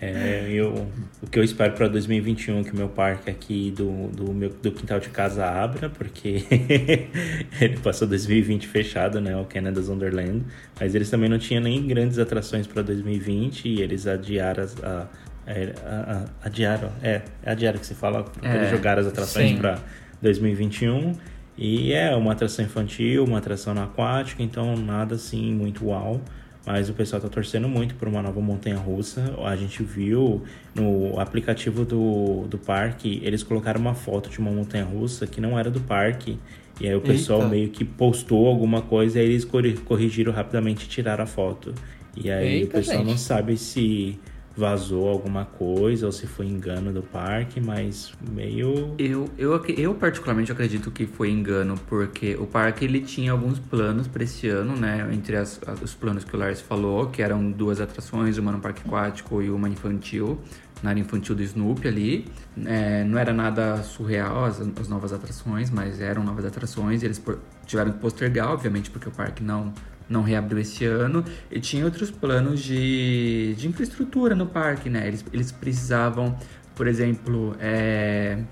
É, eu, o que eu espero para 2021 que o meu parque aqui do, do, meu, do quintal de casa abra, porque [laughs] ele passou 2020 fechado, né? O Canada's Wonderland. Mas eles também não tinham nem grandes atrações para 2020 e eles adiaram as. A, é, a- a- adiaram, é, é adiaram que se fala, É, eles jogaram as atrações sim. para 2021. E é uma atração infantil, uma atração no aquático, então nada assim muito uau. Mas o pessoal tá torcendo muito por uma nova montanha russa. A gente viu no aplicativo do, do parque, eles colocaram uma foto de uma montanha russa que não era do parque. E aí o pessoal Eita. meio que postou alguma coisa e aí eles corri- corrigiram rapidamente e tiraram a foto. E aí Eita, o pessoal gente. não sabe se vazou alguma coisa ou se foi engano do parque, mas meio. Eu, eu, eu particularmente acredito que foi engano, porque o parque ele tinha alguns planos para esse ano, né? Entre as- as- os planos que o Lars falou, que eram duas atrações, uma no parque aquático e uma infantil, na área infantil do Snoopy ali. É, não era nada surreal as, as novas atrações, mas eram novas atrações e eles tiveram que postergar, obviamente, porque o parque não não reabriu esse ano e tinha outros planos de, de infraestrutura no parque, né? Eles, eles precisavam, por exemplo, é,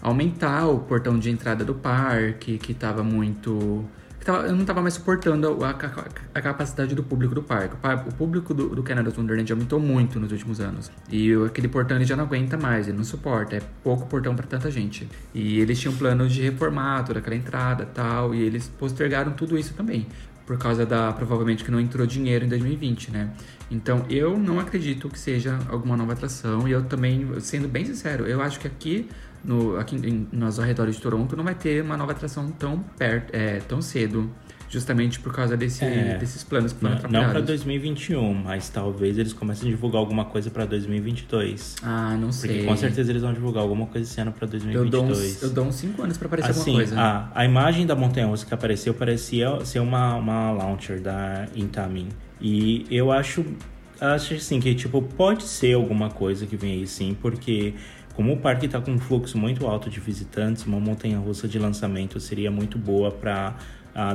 aumentar o portão de entrada do parque, que estava muito. Que tava, não estava mais suportando a, ca- a capacidade do público do parque. O, público do, do Canada's Wonderland aumentou muito nos últimos anos. E aquele portão ele já não aguenta mais, ele não suporta. É pouco portão para tanta gente. E eles tinham planos de reformar toda aquela entrada tal, e eles postergaram tudo isso também. Por causa da, provavelmente, que não entrou dinheiro em 2020, né? Então, eu não acredito que seja alguma nova atração. E eu também, sendo bem sincero, eu acho que aqui, no, aqui em, nos arredores de Toronto, não vai ter uma nova atração tão perto, é, tão cedo. Justamente por causa desse, É. desses planos que foram Não, não para atrapalhados. 2021, mas talvez eles comecem a divulgar alguma coisa para 2022. Ah, não Porque sei. com certeza eles vão divulgar alguma coisa esse ano para Eu 2022. dou, uns, eu dou uns 5 anos pra aparecer assim, alguma coisa. A, a imagem da montanha russa que apareceu parecia ser uma, uma launcher da Intamin. E eu acho, acho assim que tipo pode ser alguma coisa que vem aí sim, porque como o parque está com um fluxo muito alto de visitantes, uma montanha russa de lançamento seria muito boa para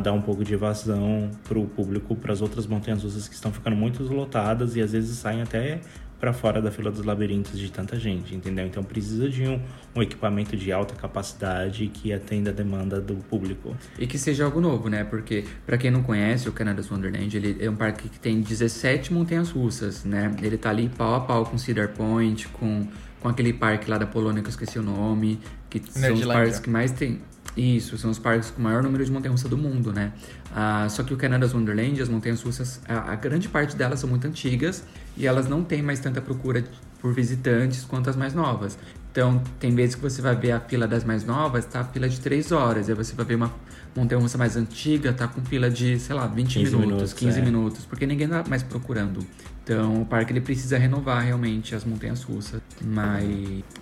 dar um pouco de evasão para o público, para as outras montanhas russas que estão ficando muito lotadas e às vezes saem até para fora da fila dos labirintos de tanta gente, entendeu? Então precisa de um, um equipamento de alta capacidade que atenda a demanda do público. E que seja algo novo, né? Porque, pra quem não conhece, o Canada's Wonderland, ele é um parque que tem 17 montanhas russas, né? Ele tá ali pau a pau com Cedar Point, com, com aquele parque lá da Polônia que eu esqueci o nome, que são os parques que mais tem... Isso, são os parques com o maior número de montanhas-russas do mundo, né? Ah, só que o Canada's Wonderland, as montanhas-russas, a, a grande parte delas são muito antigas e elas não têm mais tanta procura por visitantes quanto as mais novas. Então, tem vezes que você vai ver a fila das mais novas, tá a fila de 3 horas. Aí você vai ver uma montanha-russa mais antiga, tá com fila de, sei lá, 20 15 minutos, minutos, 15 é. minutos, porque ninguém tá mais procurando. Então, o parque ele precisa renovar realmente as montanhas russas. Mas,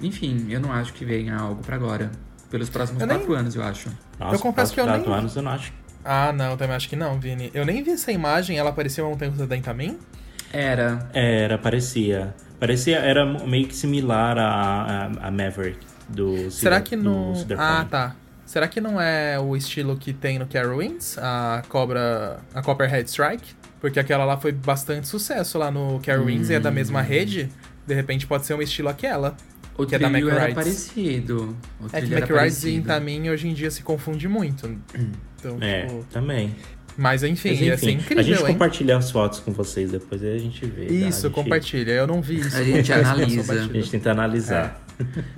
enfim, eu não acho que venha algo pra agora. Pelos próximos Eu nem- 4 anos, eu acho. Nossa, Eu confesso que eu quatro nem- anos eu não acho. Ah, não, também acho que não, Vini. Eu nem vi essa imagem, ela parecia uma montanha russa da Intamin? Era. Era, parecia. Parecia, era meio que similar a, a, a Maverick do Será que. Cedar Ah, tá. Será que não é o estilo que tem no Carowinds? A Cobra. A Copperhead Strike? Porque aquela lá foi bastante sucesso lá no Carowinds e é da mesma rede. De repente pode ser um estilo aquela. O Que é da trilho era parecido. O É que trilho era McRides e parecido. Intamin hoje em dia se confunde muito. Então, É, tipo. também. Mas enfim, Mas, ia ser enfim, incrível, a gente hein? compartilha as fotos com vocês depois aí a gente vê. Isso, gente, compartilha. Eu não vi isso. A gente que analisa. A gente tenta analisar.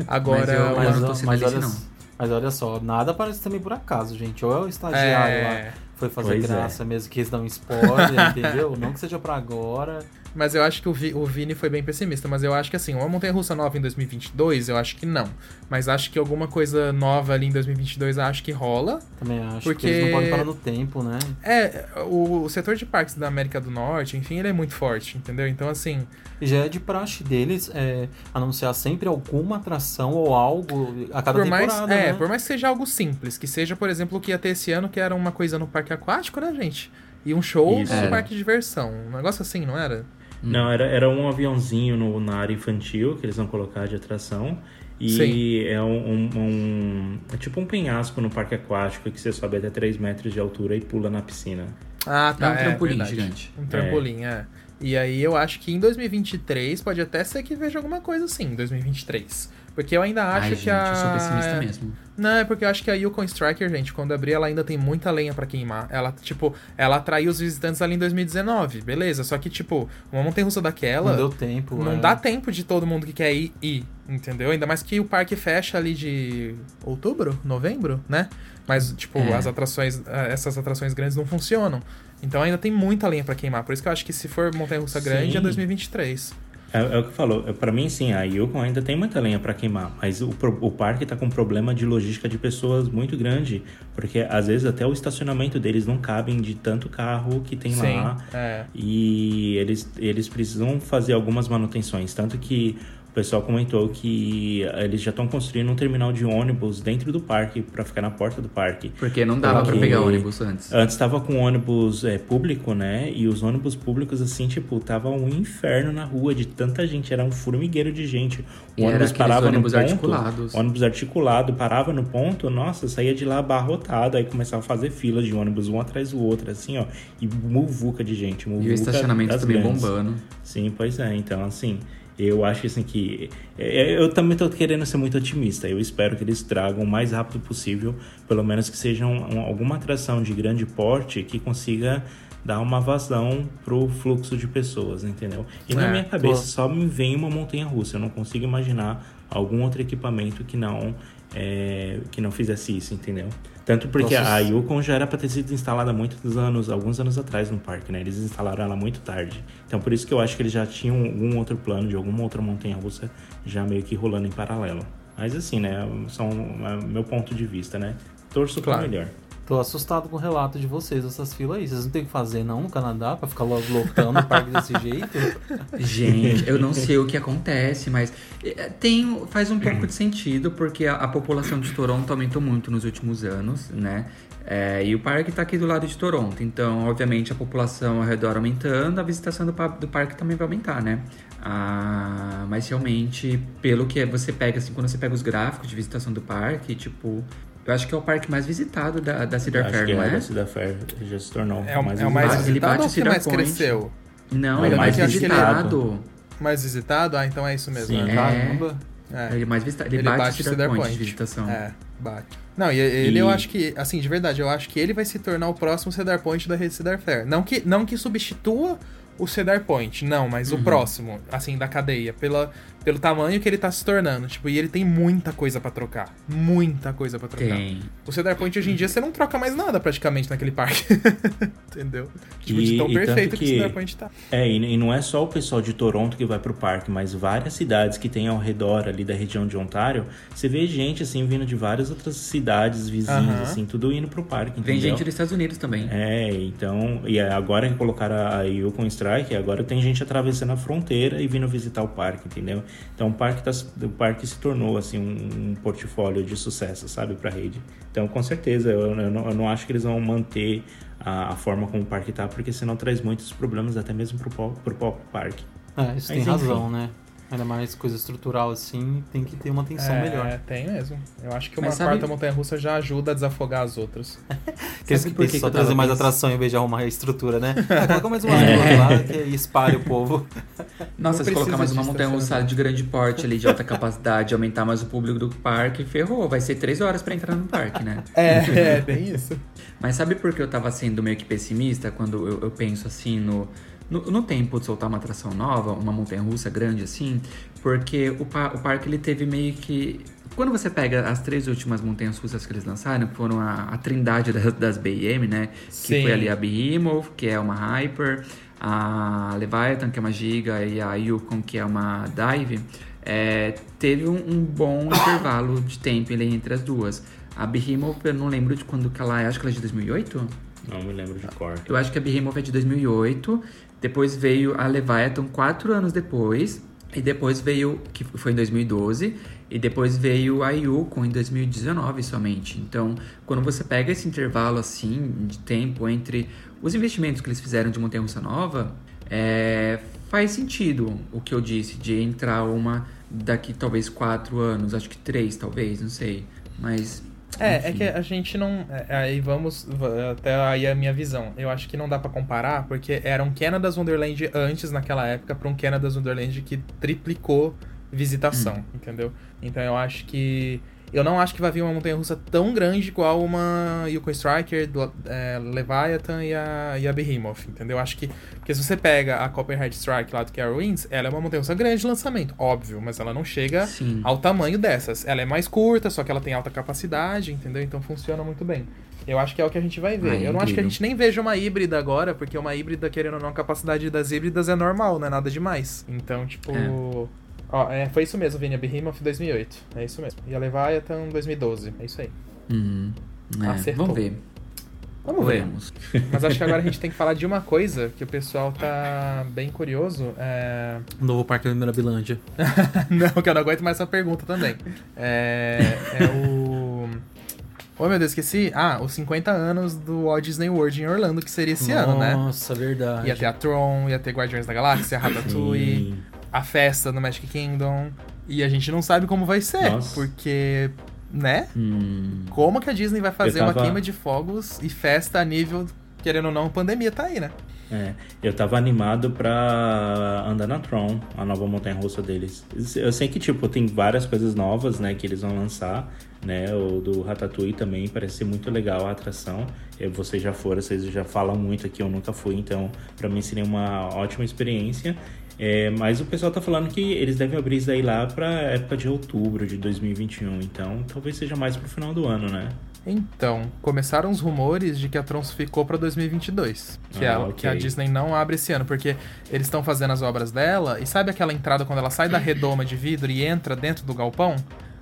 Agora, Mas eu- mas Mas, não tô sendo mas desse, olha, não. mas olha só, nada parece também por acaso, gente. Ou é o estagiário É. lá foi fazer Pois é. graça mesmo, quis dar um spoiler, [laughs] entendeu? Não que seja pra agora. Mas eu acho que o, Vi- o Vini foi bem pessimista. Mas eu acho que assim, uma montanha russa nova em 2022, eu acho que não. Mas acho que alguma coisa nova ali em 2022, eu acho que rola. Também acho Porque- que eles não podem parar no tempo, né? É, o, o setor de parques da América do Norte, enfim, ele é muito forte, entendeu? Então, assim, já é de praxe deles é, anunciar sempre alguma atração ou algo a cada por mais, temporada, é, né? por mais que seja algo simples, que seja, por exemplo, o que ia ter esse ano, que era uma coisa no parque aquático, né, gente? E um show Isso. no É. parque de diversão. Um negócio assim, não era? Não, era, era um aviãozinho no, na área infantil que eles vão colocar de atração. E Sim. é um, um- um- É tipo um penhasco no parque aquático que você sobe até 3 metros de altura e pula na piscina. Ah, tá. É um trampolim verdade. gigante. Um trampolim, é. E aí eu acho que em 2023 pode até ser que veja alguma coisa assim, em 2023. Porque eu ainda acho Ai, que gente, a. eu sou pessimista mesmo. Não, é porque eu acho que a Yukon Striker, gente, quando abrir, ela ainda tem muita lenha pra queimar. Ela, tipo, ela atraiu os visitantes ali em 2019, beleza. Só que, tipo, uma montanha russa daquela. Não deu tempo. Não é. dá tempo de todo mundo que quer ir, ir, entendeu? Ainda mais que o parque fecha ali de outubro, novembro, né? Mas, tipo, É. as atrações, eh, essas atrações grandes não funcionam. Então ainda tem muita lenha pra queimar. Por isso que eu acho que se for montanha russa grande, é Sim. 2023. É, é o que falou. É, Pra mim, sim, a Yukon ainda tem muita lenha pra queimar, mas o, o parque tá com um problema de logística de pessoas muito grande, porque às vezes até o estacionamento deles não cabem de tanto carro que tem Sim, lá. é. E eles, eles precisam fazer algumas manutenções. Tanto que pessoal comentou que eles já estão construindo um terminal de ônibus dentro do parque para ficar na porta do parque. Porque não dava pra Porque pegar ônibus antes. Antes tava com ônibus é, público, né? E os ônibus públicos, assim, tipo, tava um inferno na rua de tanta gente. Era um formigueiro de gente. O E ônibus parava ônibus no ponto. articulados. Ônibus articulado, parava no ponto. Nossa, saía de lá abarrotado. Aí começava a fazer filas de ônibus um atrás do outro, assim, ó. E muvuca de gente. E Muvuca o estacionamento também grandes. bombando. Sim, pois é. Então, assim, eu acho assim que. é, Eu também tô querendo ser muito otimista. Eu espero que eles tragam o mais rápido possível, pelo menos que seja um- um- alguma atração de grande porte que consiga dar uma vazão pro fluxo de pessoas, entendeu? E na É, minha cabeça pô. só me vem uma montanha russa. Eu não consigo imaginar algum outro equipamento que não. É, que não fizesse isso, entendeu? Tanto porque Nossa, a Yukon já era para ter sido instalada há muitos anos, alguns anos atrás no parque, né? Eles instalaram ela muito tarde. Então por isso que eu acho que eles já tinham algum outro plano de alguma outra montanha russa já meio que rolando em paralelo. Mas assim, né? São é, meu ponto de vista, né? Torço Claro. para melhor. Tô assustado com o relato de vocês, essas filas aí. Vocês não tem o que fazer não no Canadá pra ficar logo lotando o parque desse [laughs] jeito? Gente, eu não [laughs] sei o que acontece, mas eh, tem, faz um [clears throat] pouco de sentido, porque a, a população de Toronto aumentou muito nos últimos anos, né? É, e o parque tá aqui do lado de Toronto, então, obviamente, a população ao redor aumentando, a visitação do, do parque também vai aumentar, né? Ah, mas realmente, pelo que você pega, assim, quando você pega os gráficos de visitação do parque, tipo, eu acho que é o parque mais visitado da, da Cedar acho Fair, que não é, é? da Cedar Fair já se tornou É o mais é o mais visitado. Ele bate ou o o que Cedar mais Point. cresceu? Não, Não, ele é é mais visitado. Mais visitado? Ah, então é isso mesmo. Sim. né? Caramba. É. Ele é mais visitado. Ele, bate, o Cedar, Point, de visitação. É, bate. Não, e ele E- eu acho que, assim, de verdade, eu acho que ele vai se tornar o próximo Cedar Point da rede Cedar Fair. Não que, não que substitua o Cedar Point, não, mas Uhum. o próximo, assim, da cadeia, pela, pelo tamanho que ele tá se tornando. Tipo, e ele tem muita coisa pra trocar. Muita coisa pra trocar. Tem. O Cedar Point hoje em dia você não troca mais nada praticamente naquele parque. [laughs] Entendeu? Tipo, E- de tão perfeito que... o que- Cedar Point tá. É, e, e não é só o pessoal de Toronto que vai pro parque, mas várias cidades que tem ao redor ali da região de Ontário, você vê gente assim vindo de várias outras cidades vizinhas, Aham. assim, tudo indo pro parque, Vem entendeu? gente dos Estados Unidos também. É, então, e agora que colocaram a Yukon Strike, agora tem gente atravessando a fronteira e vindo visitar o parque, entendeu? Então o parque, tá, o parque se tornou assim um, um portfólio de sucesso, sabe, pra rede. Então, com certeza, eu, eu não, eu não acho que eles vão manter a, a forma como o parque tá, porque senão traz muitos problemas até mesmo pró- pro próprio parque. É, isso Mas tem razão, enfim. né? Ainda mais coisa estrutural assim, tem que ter uma atenção é, melhor. tem mesmo. Eu acho que uma Mas sabe- quarta montanha-russa já ajuda a desafogar as outras. Que [laughs] Sabe que por que só que trazer mais pensando? atração em vez de arrumar a estrutura, né? Ah, [laughs] coloca mais uma duas lá que espalha o povo. [laughs] Nossa, Não se colocar mais uma de montanha russa estacionamento. de grande porte ali, de alta capacidade, aumentar mais o público do parque, ferrou. Vai ser três horas pra entrar no parque, né? É, é, tem isso. Mas sabe por que eu tava sendo meio que pessimista quando eu, eu penso assim no, no, tempo de soltar uma atração nova, uma montanha russa grande assim? Porque o, pa- o parque ele teve meio que. Quando você pega as três últimas montanhas russas que eles lançaram, que foram a, a trindade das, das BM, né? Que Sim. foi ali a Behemoth, que é uma Hyper, a Leviathan, que é uma Giga, e a Yukon, que é uma Dive. é, teve um, um bom [coughs] intervalo de tempo ali entre as duas. A Behemoth, eu não lembro de quando que ela é, acho que ela é de 2008? Não me lembro de cor. Eu acho que a Behemoth é de 2008, depois veio a Leviathan quatro anos depois, e depois veio, que foi em 2012, e depois veio a Yukon em 2019 somente. Então, quando você pega esse intervalo assim de tempo entre os investimentos que eles fizeram de montanha-russa nova, é, faz sentido o que eu disse de entrar uma daqui talvez quatro anos, acho que três talvez, não sei. Mas É, é que a gente não. é, Aí vamos. va- Até aí a minha visão. Eu acho que não dá pra comparar, porque era um Canada's Wonderland antes, naquela época, pra um Canada's Wonderland que triplicou visitação, entendeu? Então eu acho que. Eu não acho que vai vir uma montanha russa tão grande igual uma Yukon Striker, do- é, Leviathan e a, e a Behemoth, entendeu? Eu acho que. Porque se você pega a Copperhead Strike lá do Carol Winds, ela é uma montanha russa grande de lançamento, óbvio, mas ela não chega Sim. ao tamanho dessas. Ela é mais curta, só que ela tem alta capacidade, entendeu? Então funciona muito bem. Eu acho que é o que a gente vai ver. Ah, eu não acho que a gente nem veja uma híbrida agora, porque uma híbrida, querendo ou não, a capacidade das híbridas é normal, não é nada demais. Então, tipo. É. Ó, é, foi isso mesmo, Vini. A Behemoth 2008. É isso mesmo. E a Leviathan 2012. É isso aí. Uhum. É, Acertou. vamos ver. Vamos ver. Oremos. [laughs] Mas acho que agora a gente [laughs] tem que falar de uma coisa que o pessoal tá bem curioso. É... Novo parque da Mirabilândia. [laughs] não, que eu não aguento mais essa pergunta também. É, é o. Oh, meu Deus, esqueci. Ah, os 50 anos do Walt Disney World em Orlando, que seria esse ano, né? Nossa, verdade. Ia ter a Tron, ia ter Guardiões da Galáxia, Ratatouille, Sim. A festa no Magic Kingdom. E a gente não sabe como vai ser, Nossa. porque, né? Hum, Como que a Disney vai fazer Eu uma tava- queima de fogos e festa a nível, querendo ou não, pandemia tá aí, né? É, eu tava animado pra andar na Tron, a nova montanha russa deles. Eu sei que, tipo, tem várias coisas novas, né, que eles vão lançar, né, o do Ratatouille também, parece ser muito legal a atração. Eu, vocês já foram, vocês já falam muito aqui, eu nunca fui, então pra mim seria uma ótima experiência. É, mas o pessoal tá falando que eles devem abrir isso daí lá pra época de outubro de 2021, então talvez seja mais pro final do ano, né? Então, começaram os rumores de que a Tron ficou pra 2022. Que, Ah, a, ok. que a Disney não abre esse ano, porque eles estão fazendo as obras dela, e sabe aquela entrada quando ela sai da redoma de vidro e entra dentro do galpão?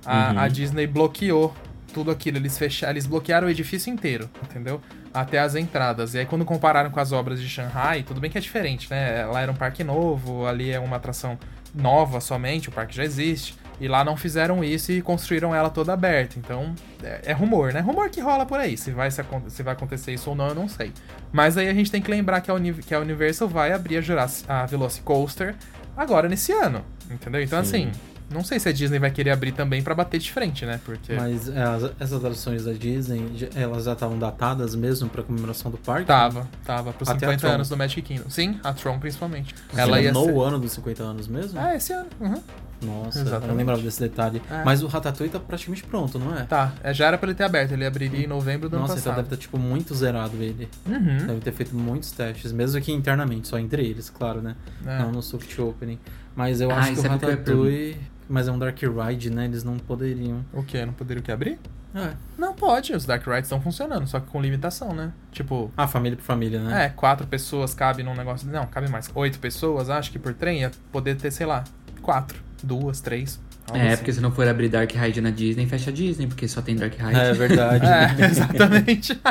A, Uhum. a Disney bloqueou tudo aquilo, eles fecharam, eles bloquearam o edifício inteiro, entendeu? Até as entradas. E aí quando compararam com as obras de Shanghai, tudo bem que é diferente, né? Lá era um parque novo, ali é uma atração nova somente, o parque já existe. E lá não fizeram isso e construíram ela toda aberta. Então, é, é rumor, né? Rumor que rola por aí. Se vai, se, se vai acontecer isso ou não, eu não sei. Mas aí a gente tem que lembrar que a, Uni- que a Universal vai abrir a, Jurassic, a Velocicoaster agora nesse ano. Entendeu? Então, Sim. assim, não sei se a Disney vai querer abrir também pra bater de frente, né? Porque. Mas é, as- essas atrações da Disney, elas já estavam datadas mesmo pra comemoração do parque? Tava, tava pros Até a 50 Tron. anos do Magic Kingdom. Sim, a Tron principalmente. Ela Ela ia no ser... ano dos 50 anos mesmo? Ah, esse ano. uhum. Nossa, eu Exatamente. não lembrava desse detalhe. É. Mas o Ratatouille tá praticamente pronto, não é? Tá, é, já era pra ele ter aberto. Ele abriria em novembro do Nossa, ano então passado. deve estar, tipo, muito zerado ele. Uhum. Deve ter feito muitos testes, mesmo aqui internamente, só entre eles, claro, né? É. Não no Soft Opening. Mas eu Ah, acho que o eu ia Ratatouille... Mas é um Dark Ride, né? Eles não poderiam. O quê? Não poderia o que abrir? É. Não pode, os Dark Rides estão funcionando, só que com limitação, né? Tipo, Ah, família por família, né? é, quatro pessoas cabe num negócio. Não, cabe mais. Oito pessoas, acho que por trem ia poder ter, sei lá, quatro, duas, três. É, assim. porque se não for abrir Dark Ride na Disney, fecha a Disney, porque só tem Dark Ride. É verdade. [laughs] É, exatamente. [laughs]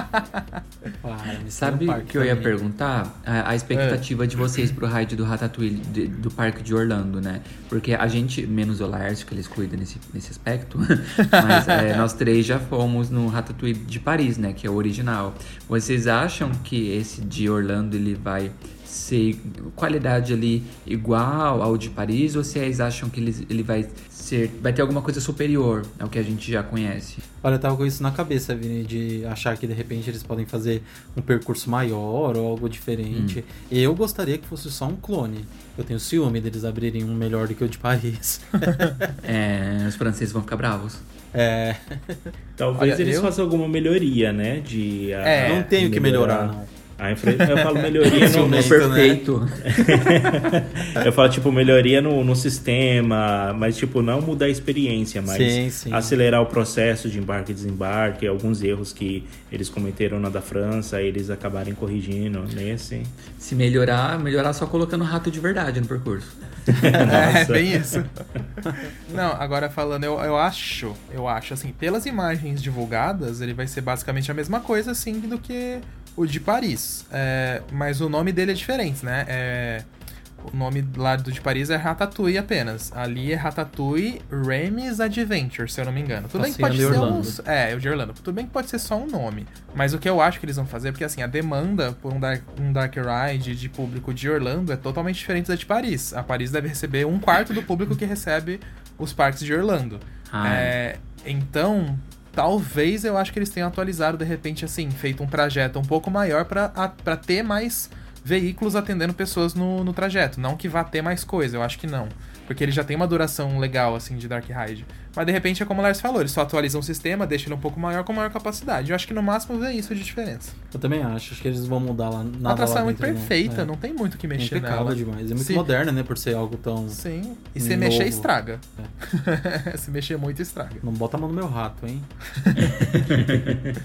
Claro, Sabe o que eu ia também. perguntar? A, a expectativa É. de vocês pro ride do Ratatouille de- do parque de Orlando, né? Porque a gente, menos o Laércio, que eles cuidam nesse, nesse aspecto, [laughs] mas é, nós três já fomos no Ratatouille de Paris, né? Que é o original. Vocês acham que esse de Orlando ele vai ser qualidade ali igual ao de Paris? Ou vocês acham que ele, ele vai ser. vai ter alguma coisa superior ao que a gente já conhece? Olha, eu tava com isso na cabeça, Vini, de achar que de repente eles podem fazer um percurso maior ou algo diferente. Eu gostaria que fosse só um clone. Eu tenho ciúme deles abrirem um melhor do que o de Paris. [laughs] É, os franceses vão ficar bravos. é. Talvez Olha, eles eu- façam alguma melhoria, né? De, a- É, não tenho que melhorar, não. A infra... Eu falo melhoria no, no né? Perfeito. [laughs] Eu falo, tipo, melhoria no, no sistema, mas, tipo, não mudar a experiência, mas Sim, sim. acelerar o processo de embarque e desembarque, alguns erros que eles cometeram na da França, eles acabarem corrigindo nesse. Se melhorar, melhorar só colocando rato de verdade no percurso. É, Nossa. bem isso. [laughs] Não, agora falando, eu, eu acho, eu acho, assim, pelas imagens divulgadas, ele vai ser basicamente a mesma coisa, assim, do que o de Paris. É, mas o nome dele é diferente, né? É, o nome lá do de Paris é Ratatouille apenas. Ali é Ratatouille Remy's Adventure, se eu não me engano. Tudo bem que pode ser um... É, o de Orlando. Tudo bem que pode ser só um nome. Mas o que eu acho que eles vão fazer, porque assim, a demanda por um Dark, um dark Ride de público de Orlando é totalmente diferente da de Paris. A Paris deve receber um quarto do público que recebe os parques de Orlando. Ah, É, então, talvez eu acho que eles tenham atualizado, de repente, assim, feito um trajeto um pouco maior pra a- pra ter mais veículos atendendo pessoas no, no trajeto. Não que vá ter mais coisa, eu acho que não. Porque ele já tem uma duração legal, assim, de Dark Ride. Mas de repente é como o Lars falou, eles só atualizam o sistema, deixam ele um pouco maior com maior capacidade. Eu acho que no máximo vê isso de diferença. Eu também acho. Acho que eles vão mudar lá. Nada a atração lá é muito não. perfeita, É. não tem muito o que É mexer impecável nela. demais. É muito Sim. moderna, né? Por ser algo tão. Sim. E se Novo. mexer, estraga. [laughs] se mexer muito, estraga. Não bota a mão no meu rato, hein? [laughs]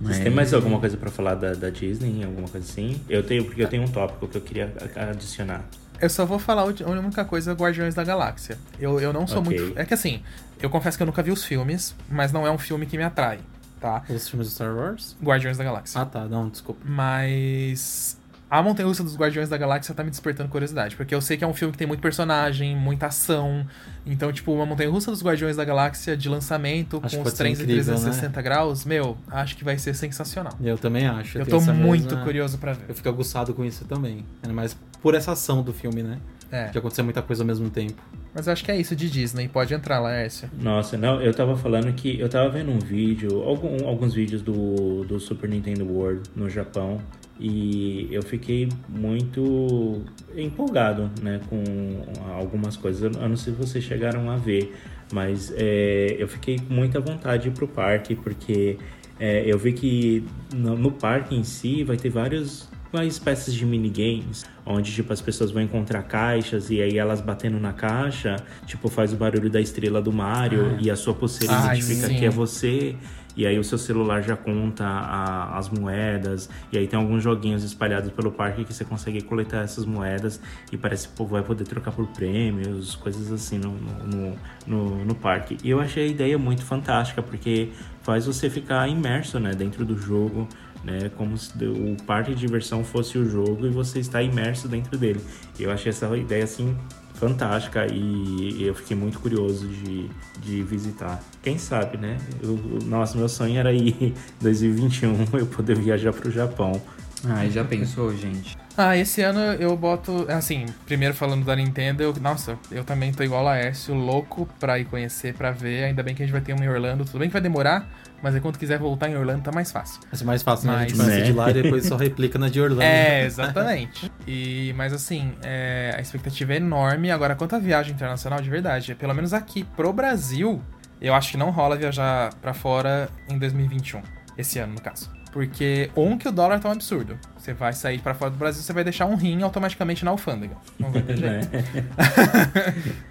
Vocês têm mais alguma coisa pra falar da, da Disney? Alguma coisa assim? Eu tenho, porque eu tenho um tópico que eu queria adicionar. Eu só vou falar a única coisa Guardiões da Galáxia. Eu, eu não sou Ok. muito. É que assim, eu confesso que eu nunca vi os filmes, mas não é um filme que me atrai, tá? Os filmes do Star Wars? Guardiões da Galáxia. Ah, tá. Não, desculpa. Mas. A Montanha Russa dos Guardiões da Galáxia tá me despertando curiosidade. Porque eu sei que é um filme que tem muito personagem, muita ação. Então, tipo, uma Montanha Russa dos Guardiões da Galáxia de lançamento, Acho com os trens em incrível, né? 360 graus, meu, acho que vai ser sensacional. Eu também acho. Eu tenho tô muito mesma- curioso pra ver. Eu fico aguçado com isso também. Ainda mais por essa ação do filme, né? É. De acontecer muita coisa ao mesmo tempo. Mas eu acho que é isso de Disney. Pode entrar, Laércio. Nossa, não, eu tava falando que eu tava vendo um vídeo, algum- alguns vídeos do, do Super Nintendo World no Japão e eu fiquei muito empolgado, né, com algumas coisas. Eu não sei se vocês chegaram a ver, mas é, eu fiquei com muita vontade de ir pro parque porque é, eu vi que no, no parque em si vai ter vários várias espécies de minigames, onde tipo as pessoas vão encontrar caixas e aí elas batendo na caixa, tipo faz o barulho da estrela do Mario e a sua pulseira Ai, identifica sim. que é você. E aí o seu celular já conta a- as moedas. E aí tem alguns joguinhos espalhados pelo parque que você consegue coletar essas moedas e parece que vai poder trocar por prêmios, coisas assim no, no, no, no parque. E eu achei a ideia muito fantástica, porque faz você ficar imerso né, dentro do jogo né? Como se o parque de diversão fosse o jogo e você está imerso dentro dele. Eu achei essa ideia assim fantástica e eu fiquei muito curioso de, de visitar. Quem sabe, né? Eu, nossa, meu sonho era ir em 2021 [laughs] eu poder viajar para o Japão. Ai, já pensou, gente? Ah, esse ano eu boto. Assim, primeiro falando da Nintendo, eu, nossa, eu também tô igual a Laércio, louco pra ir conhecer, pra ver. Ainda bem que a gente vai ter uma em Orlando. Tudo bem que vai demorar, mas aí quando quiser voltar em Orlando tá mais fácil. Vai ser mais fácil, né? A gente Mas- começa Né? de lá e [laughs] depois só replica na de Orlando. É, exatamente. E, mas assim, é, a expectativa é enorme. Agora, quanto à viagem internacional, de verdade, pelo menos aqui pro Brasil, eu acho que não rola viajar pra fora em 2021. Esse ano, no caso. Porque, um, que o dólar tá um absurdo. Você vai sair pra fora do Brasil, você vai deixar um rim automaticamente na alfândega. Não vai ter jeito.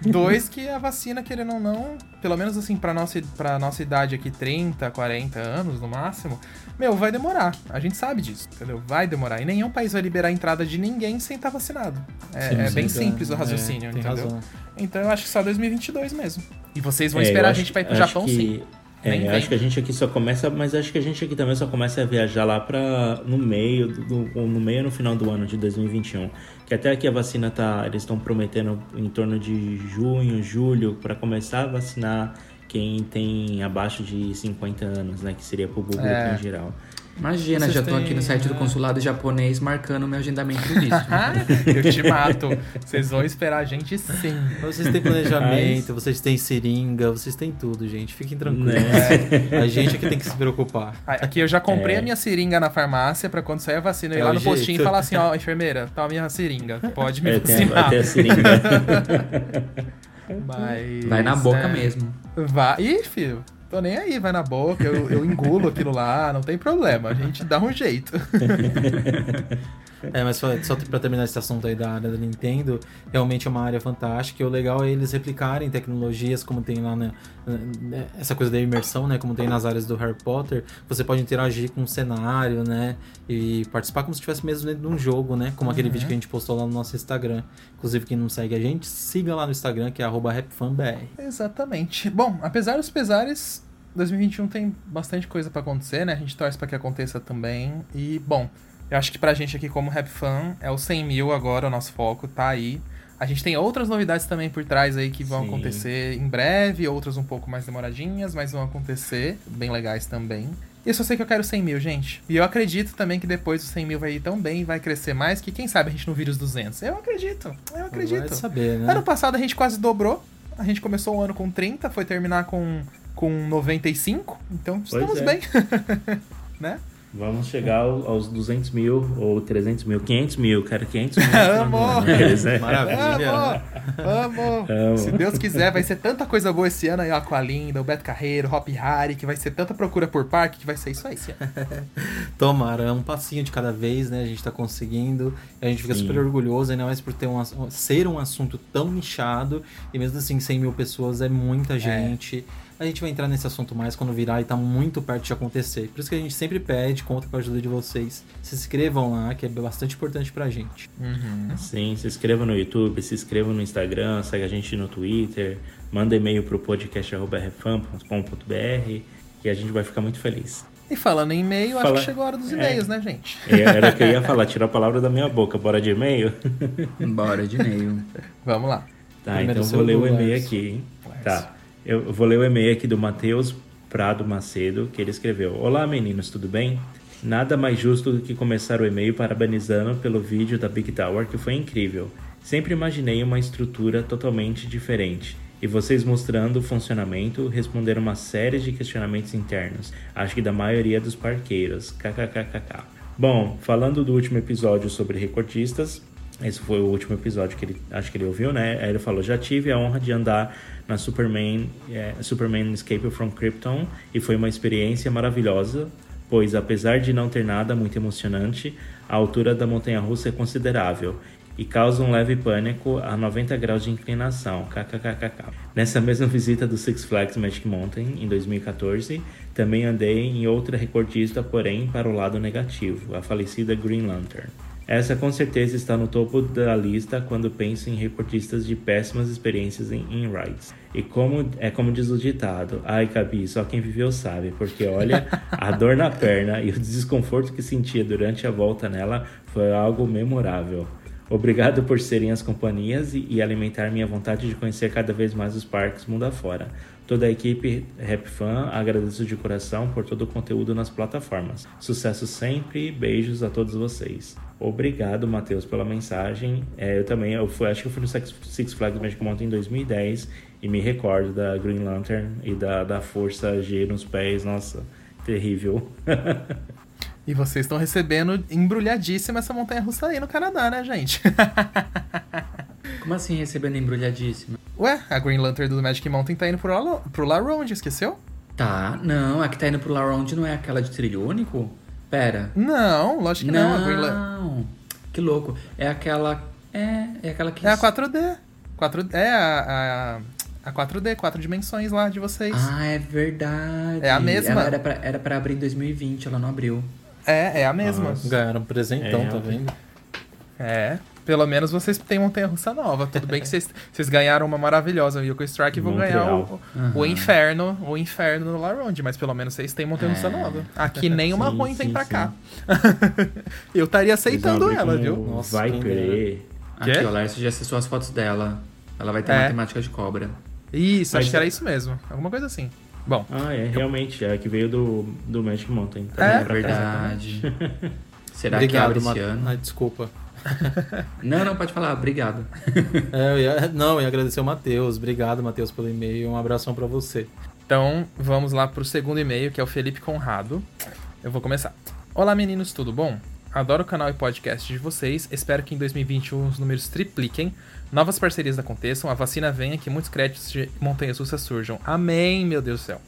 [laughs] Dois, que a vacina, querendo ou não, pelo menos assim, pra nossa, pra nossa idade aqui, 30, 40 anos no máximo, meu, vai demorar. A gente sabe disso, entendeu? Vai demorar. E nenhum país vai liberar a entrada de ninguém sem estar vacinado. É, Sim, é sim, bem tá. simples o É, raciocínio, tem entendeu? razão. Então eu acho que só 2022 mesmo. E vocês vão É, esperar a acho- gente pra ir pro Japão, que- sim. É, acho que a gente aqui só começa, mas acho que a gente aqui também só começa a viajar lá para no meio do, no meio no final do ano de 2021, que até aqui a vacina tá, eles estão prometendo em torno de junho, julho para começar a vacinar quem tem abaixo de 50 anos, né, que seria pro público É. em geral. Imagina, Vocês já tô aqui têm- no site do é. consulado japonês marcando meu agendamento turístico. Ah, [laughs] eu te mato. Vocês vão esperar a gente sim. Vocês têm planejamento, vocês têm seringa, vocês têm tudo, gente. Fiquem tranquilos. Né? A gente aqui tem que se preocupar. Aqui eu já comprei É. a minha seringa na farmácia pra quando sair a vacina eu ir É lá no jeito. postinho e falar assim, ó, enfermeira, tá a minha seringa, pode me É, tem vacinar. até a seringa. [laughs] Mas, Vai na boca é, mesmo. Vai. Ih, filho, tô nem aí, vai na boca, eu, eu engulo aquilo lá, não tem problema, a gente dá um jeito. É, mas só, só pra terminar esse assunto aí da área da Nintendo, realmente é uma área fantástica. E o legal é eles replicarem tecnologias como tem lá na, na- essa coisa da imersão, né? Como tem nas áreas do Harry Potter. Você pode interagir com o cenário, né? E participar como se estivesse mesmo dentro de um jogo, né? Como aquele vídeo que a gente postou lá no nosso Instagram. Inclusive, quem não segue a gente, siga lá no Instagram, que é arroba rapfanbr. Exatamente. Bom, apesar dos pesares, 2021 tem bastante coisa pra acontecer, né? A gente torce pra que aconteça também. E, bom, eu acho que pra gente aqui como Rap Fan, é o 100 mil agora o nosso foco, tá aí. A gente tem outras novidades também por trás aí que vão Sim. acontecer em breve, outras um pouco mais demoradinhas, mas vão acontecer, bem legais também. E eu só sei que eu quero 100 mil, gente. E eu acredito também que depois o 100 mil vai ir tão bem e vai crescer mais que quem sabe a gente não vira os 200. Eu acredito, eu acredito. Vai saber, né? Ano passado a gente quase dobrou. A gente começou o ano com 30, foi terminar com com 95, então Pois estamos é. bem. [laughs] né? Vamos chegar ao- aos 200 mil ou 300 mil, 500 mil, quero 500 mil. [laughs] Amor! Né? Maravilha. Amo! Amo! Amo. Se Deus quiser, vai ser tanta coisa boa esse ano aí, o Aqualinda, o Beto Carreiro, o Hop Harry, que vai ser tanta procura por parque que vai ser isso aí. [laughs] Tomara, é um passinho de cada vez, né? A gente tá conseguindo. E a gente fica Sim. super orgulhoso, ainda mais por ter um, ser um assunto tão nichado. E mesmo assim, 100 mil pessoas é muita gente. A gente vai entrar nesse assunto mais quando virar e tá muito perto de acontecer. Por isso que a gente sempre pede, conta com a ajuda de vocês. Se inscrevam lá, que é bastante importante pra gente. Sim, se inscreva no YouTube, se inscreva no Instagram, segue a gente no Twitter, manda e-mail pro podcast.rfam.com.br que a gente vai ficar muito feliz. E falando em e-mail, acho Fala- que chegou a hora dos É. e-mails, né, gente? E Era o que eu ia [laughs] falar, tirou a palavra da minha boca, bora de e-mail? Bora de e-mail. Vamos lá. Tá, Primeiro então vou ler o e-mail aqui, hein? Tá. Eu vou ler o e-mail aqui do Matheus Prado Macedo, que ele escreveu: Olá meninos, tudo bem? Nada mais justo do que começar o e-mail parabenizando pelo vídeo da Big Tower, que foi incrível. Sempre imaginei uma estrutura totalmente diferente. E vocês mostrando o funcionamento, responderam uma série de questionamentos internos, acho que da maioria dos parqueiros. KKKKK. Bom, falando do último episódio sobre recordistas, esse foi o último episódio que ele acho que ele ouviu, né? Aí ele falou: já tive a honra de andar na Superman, é, Superman Escape from Krypton e foi uma experiência maravilhosa, pois apesar de não ter nada muito emocionante, a altura da montanha-russa é considerável e causa um leve pânico a 90 graus de inclinação. KKKKK. Nessa mesma visita do Six Flags Magic Mountain em 2014, também andei em outra recordista, porém para o lado negativo, a falecida Green Lantern. Essa com certeza está no topo da lista quando penso em recordistas de péssimas experiências em, em rides. E como é como diz o ditado, ai Gabi, só quem viveu sabe, porque olha, a [laughs] dor na perna e o desconforto que sentia durante a volta nela foi algo memorável. Obrigado por serem as companhias e, e alimentar minha vontade de conhecer cada vez mais os parques mundo afora. Toda a equipe Rap Fan agradeço de coração por todo o conteúdo nas plataformas. Sucesso sempre, beijos a todos vocês. Obrigado, Matheus, pela mensagem. É, eu também, eu fui, acho que eu fui no Six Six Flags Magic Mountain em 2010 e me recordo da Green Lantern e da, da força G nos pés. Nossa, terrível. [laughs] E vocês estão recebendo embrulhadíssima essa montanha russa aí no Canadá, né, gente? [laughs] Como assim recebendo embrulhadíssima? Ué, a Green Lantern do Magic Mountain tá indo pro, La, pro La Ronde, esqueceu? Tá, não, a que tá indo pro La Ronde não é aquela de trilho único? Pera. Não, lógico que não. Não, que louco. É aquela. É, é aquela que. É a 4D. 4 É a, a, a 4D, quatro dimensões lá de vocês. Ah, é verdade. É a mesma. Ela era pra, era pra abrir em 2020, ela não abriu. É, é a mesma. Nossa. Ganharam um presentão, É, tá vendo? É. Pelo menos vocês têm montanha russa nova. Tudo bem que vocês, vocês ganharam uma maravilhosa o Yoko Strike e vão ganhar o, Montreal. o inferno, o inferno no La Ronde, mas pelo menos vocês têm montanha russa É. nova. Aqui nenhuma Sim, ruim vem sim, pra sim. cá. [laughs] Eu estaria aceitando ela, abrir viu? Nossa, Viper. quem Aqui, Quê? ó, já acessou as fotos dela. Ela vai ter É. matemática de cobra. Isso, acho Mas- que era isso mesmo. Alguma coisa assim. Bom, Ah, é, realmente, é a que veio do, do Magic Mountain. É? É verdade. [laughs] Será que Obrigado, abre esse ano? Ai, desculpa. [laughs] Não, não, pode falar. Obrigado. [laughs] É, eu ia, não, eu ia agradecer o Matheus. Obrigado, Matheus, pelo e-mail. Um abração pra você. Então, vamos lá pro segundo e-mail, que é o Felipe Conrado. Eu vou começar. Olá, meninos, tudo bom? Adoro o canal e podcast de vocês. Espero que em 2021 os números tripliquem, novas parcerias aconteçam, a vacina venha, que muitos créditos de montanhas russas surjam. Amém, meu Deus do céu.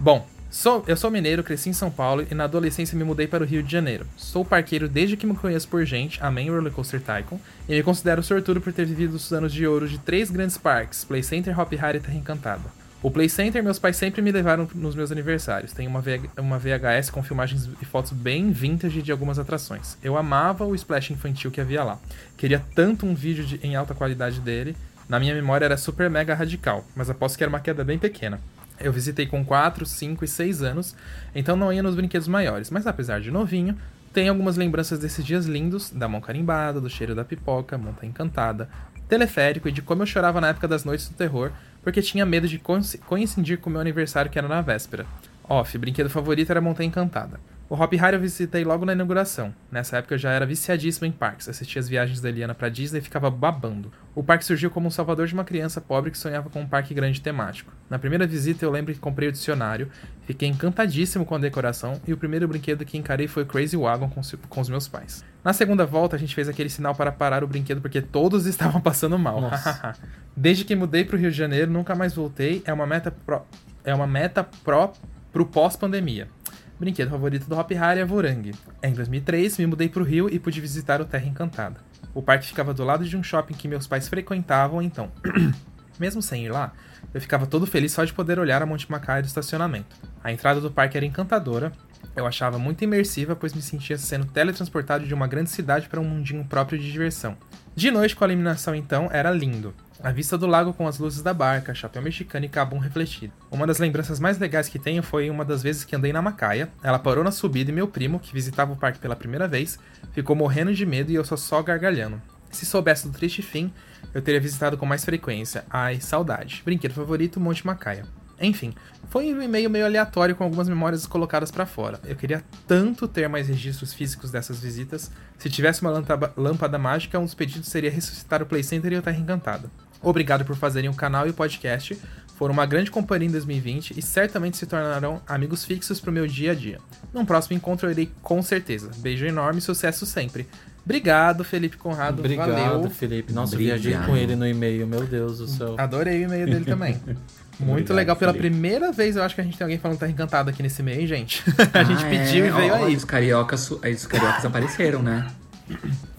Bom, sou, eu sou mineiro, cresci em São Paulo e na adolescência me mudei para o Rio de Janeiro. Sou parqueiro desde que me conheço por gente, amém Roller Coaster Tycoon, e me considero sortudo por ter vivido os anos de ouro de três grandes parques, Play Center, Hop Hari e Terra Encantada. O Play Center, meus pais sempre me levaram nos meus aniversários. Tem uma, VH uma VHS com filmagens e fotos bem vintage de algumas atrações. Eu amava o splash infantil que havia lá. Queria tanto um vídeo de- em alta qualidade dele. Na minha memória era super mega radical, mas aposto que era uma queda bem pequena. Eu visitei com 4, 5 e 6 anos, então não ia nos brinquedos maiores, mas apesar de novinho, tenho algumas lembranças desses dias lindos, da mão carimbada, do cheiro da pipoca, montanha encantada, teleférico e de como eu chorava na época das noites do terror, porque tinha medo de coinci- coincidir com o meu aniversário que era na véspera. Off, brinquedo favorito era a montanha encantada. O Hop Hari eu visitei logo na inauguração. Nessa época eu já era viciadíssimo em parques, assistia as viagens da Eliana pra Disney e ficava babando. O parque surgiu como um salvador de uma criança pobre que sonhava com um parque grande temático. Na primeira visita eu lembro que comprei o dicionário, fiquei encantadíssimo com a decoração e o primeiro brinquedo que encarei foi o Crazy Wagon com, com os meus pais. Na segunda volta a gente fez aquele sinal para parar o brinquedo porque todos [laughs] estavam passando mal. [laughs] Desde que mudei pro Rio de Janeiro nunca mais voltei, é uma meta pro, é uma meta pro pro pós-pandemia. Brinquedo favorito do Hop Hari é Vorang. Em 2003, me mudei para o Rio e pude visitar o Terra Encantada. O parque ficava do lado de um shopping que meus pais frequentavam, então, [clears throat] mesmo sem ir lá, eu ficava todo feliz só de poder olhar a Monte Macaia do estacionamento. A entrada do parque era encantadora, eu achava muito imersiva, pois me sentia sendo teletransportado de uma grande cidade para um mundinho próprio de diversão. De noite, com a iluminação, então, era lindo. A vista do lago com as luzes da barca, chapéu mexicano e cabum refletido. Uma das lembranças mais legais que tenho foi uma das vezes que andei na Macaia. Ela parou na subida e meu primo, que visitava o parque pela primeira vez, ficou morrendo de medo e eu só só gargalhando. Se soubesse do triste fim, eu teria visitado com mais frequência. Ai, saudade. Brinquedo favorito, Monte Macaia. Enfim, foi um e-mail meio aleatório com algumas memórias colocadas para fora. Eu queria tanto ter mais registros físicos dessas visitas. Se tivesse uma lâmpada mágica, um dos pedidos seria ressuscitar o Play Center e o Terra Encantada. Obrigado por fazerem o canal e o podcast. Foram uma grande companhia em 2020 e certamente se tornarão amigos fixos pro meu dia a dia. Num próximo encontro eu irei com certeza. Beijo enorme e sucesso sempre. Obrigado, Felipe Conrado. Obrigado, Valeu. Felipe. Nossa, Obrigado. eu viajei com ele no e-mail, meu Deus do céu. Adorei o e-mail dele também. [laughs] Muito Obrigado, legal. Pela Felipe. primeira vez eu acho que a gente tem alguém falando que tá encantado aqui nesse hein, gente. [laughs] a gente Ah, pediu é? e veio Ó, aí. Os cariocas, os cariocas apareceram, né? [coughs]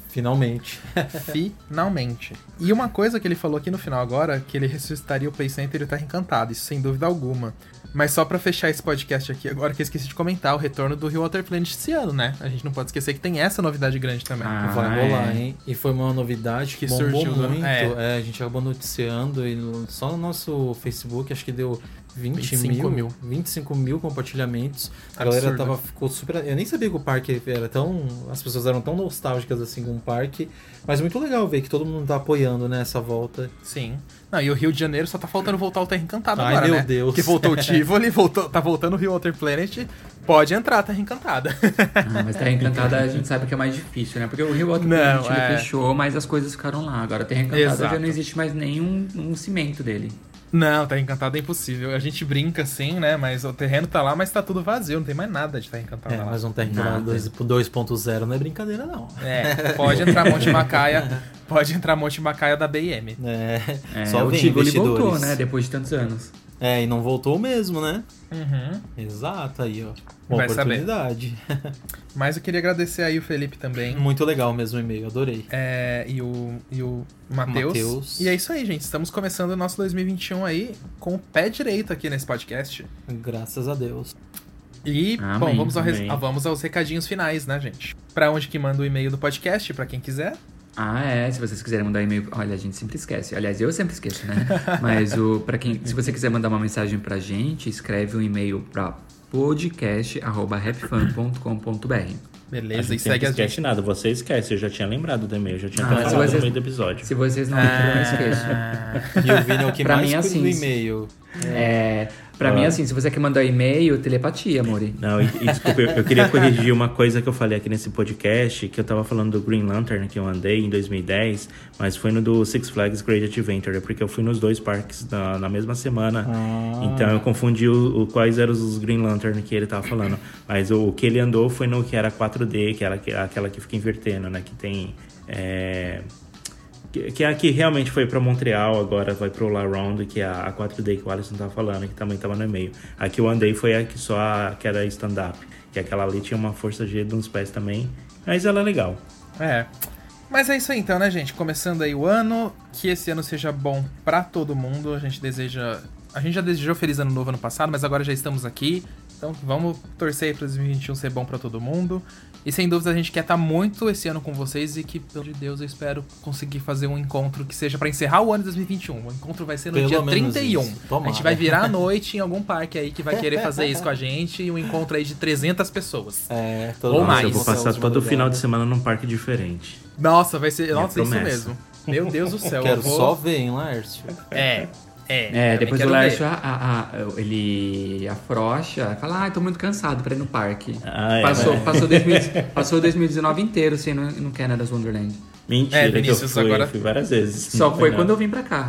Finalmente. [laughs] Finalmente. E uma coisa que ele falou aqui no final agora, que ele ressuscitaria o Play Center e o Terra Encantado, isso sem dúvida alguma. Mas só pra fechar esse podcast aqui agora, que eu esqueci de comentar, o retorno do Rio Water Planet esse ano, né? A gente não pode esquecer que tem essa novidade grande também. Ah, Vai rolar, é. hein? E foi uma novidade que, surgiu, né? muito. É. É. a gente acabou noticiando e só no nosso Facebook acho que deu 20 25 mil. 25 mil compartilhamentos. A galera tava, ficou super. Eu nem sabia que o parque era tão. As pessoas eram tão nostálgicas assim com o parque. Mas muito legal ver que todo mundo tá apoiando né, essa volta. Sim. Não, e o Rio de Janeiro só tá faltando voltar o Terra Encantado Ai, agora, meu né? Deus. Porque voltou o Tivoli, voltou, tá voltando o Rio Water Planet. Pode entrar, Terra Encantada. Ah, mas Terra Encantada a gente sabe que é mais difícil, né? Porque o Rio Water Não, Planet ele é. fechou, mas as coisas ficaram lá. Agora Terra Encantada Exato. já não existe mais nenhum um cimento dele. Não, Terra Encantada é impossível. A gente brinca assim, né? Mas o terreno tá lá, mas tá tudo vazio. Não tem mais nada de Terra Encantada É, lá. mas um lá Nada. 2.0 não é brincadeira, não. É, pode entrar [laughs] Monte Macaia. Pode entrar Monte Macaia da BM. É, É, só o Tivoli voltou, né? Depois de tantos anos. É, e não voltou mesmo, né? Uhum. Exato, aí, ó. Uma Vai saber. oportunidade. [laughs] Mas eu queria agradecer aí o Felipe também. Muito legal mesmo o e-mail, adorei. É, e o, e o Matheus. Matheus. E é isso aí, gente. Estamos começando o nosso 2021 aí com o pé direito aqui nesse podcast. Graças a Deus. E, Amém, bom, vamos, ao res- ah, vamos aos recadinhos finais, né, gente? Pra onde que manda o e-mail do podcast, pra quem quiser. Ah, é. Se vocês quiserem mandar e-mail. Olha, a gente sempre esquece. Aliás, eu sempre esqueço, né? [laughs] Mas o para quem, se você quiser mandar uma mensagem pra gente, escreve um e-mail pra podcast@rapfan.com.br. Beleza, A e segue a esquece gente. nada, você esquece, eu já tinha lembrado do e-mail, eu já tinha Ah, falado vocês- no meio do episódio. Se vocês não lembram, eu não esqueço. E o Vini é o que Pra mais mim, cuida assim, do e-mail. É, pra mim, assim, se você quer mandar e-mail, telepatia, amore. Não, e, e desculpa, eu, eu queria [laughs] corrigir uma coisa que eu falei aqui nesse podcast, que eu tava falando do Green Lantern que eu andei em 2010, mas foi no do Six Flags Great Adventure, porque eu fui nos dois parques na, na mesma semana, então eu confundi o, o- quais eram os Green Lantern que ele tava falando. Mas o, o que ele andou foi no que era 4D, que era aqu- aquela que fica invertendo, né, que tem... é, que, que é a que realmente foi pra Montreal, agora vai pro La Ronde, que é a, a 4D que o Alisson tava falando, que também tava no e-mail. A que eu andei foi a que só a, que era stand-up, que aquela ali tinha uma força G nos pés também, mas ela é legal. É. Mas é isso aí então, né, gente? Começando aí o ano, que esse ano seja bom pra todo mundo. A gente deseja. A gente já desejou feliz ano novo ano passado, mas agora já estamos aqui. Então vamos torcer aí pra 2021 ser bom pra todo mundo. E sem dúvida a gente quer estar muito esse ano com vocês e que, pelo de Deus, eu espero conseguir fazer um encontro que seja pra encerrar o ano de 2021. O encontro vai ser no Pelo dia menos 31. isso. A gente vai virar à noite em algum parque aí que vai querer fazer isso com a gente e um encontro aí de 300 pessoas. É, todo Ou mundo mais. eu vou passar de todo final de semana num parque diferente. Nossa, vai ser. Nossa, isso mesmo. Meu Deus do céu. Quero eu vou... só ver, hein, Laércio? É. É, É, depois o Lércio, a- a- a- ele afrouxa, fala, ah, tô muito cansado pra ir no parque. Ah, é, passou, né? passou, 2000 [laughs] passou 2019 inteiro sem ir no, no Canada's Wonderland. Mentira, É, que eu Vinícius, fui, agora- fui várias vezes. Só foi não. quando eu vim pra cá.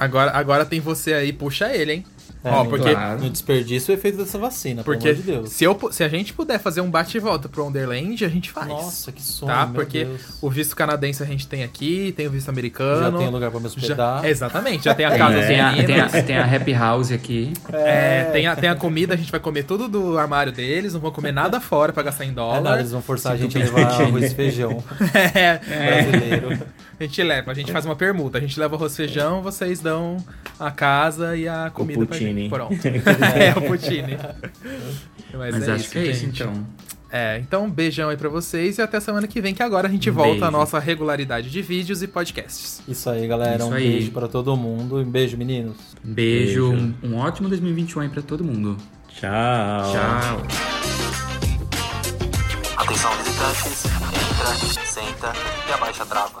Agora, agora tem você aí, puxa ele, hein? É, Ó, no- porque, claro. No desperdício o efeito dessa vacina, porque pelo amor de Deus. se, eu, se a gente puder fazer um bate e volta pro Wonderland, a gente faz. Nossa, que sonho, Tá? meu Porque Deus. o visto canadense a gente tem aqui, tem o visto americano. Já tem lugar pra me hospedar. Já, exatamente, já tem a casa tem, a, tem, a, tem a Happy House aqui. É, tem, a, tem a comida, a gente vai comer tudo do armário deles, não vão comer nada fora pra gastar em É dólar. nada, eles vão forçar a gente a levar arroz e feijão [laughs] É, brasileiro. A gente leva, a gente faz uma permuta. A gente leva arroz e feijão, vocês dão a casa e a comida pra poutine. gente. Pronto. [laughs] é, o poutine. Mas, Mas é acho isso, que é isso, então. É, então um beijão aí pra vocês e até semana que vem, que agora a gente volta Beijo. à nossa regularidade de vídeos e podcasts. Isso aí, galera. Isso um aí. beijo pra todo mundo. Um beijo, meninos. Um beijo, Beijo. Um, um ótimo 2021 aí pra todo mundo. Tchau. Tchau. Atenção visitantes, entra, senta e abaixa a trava.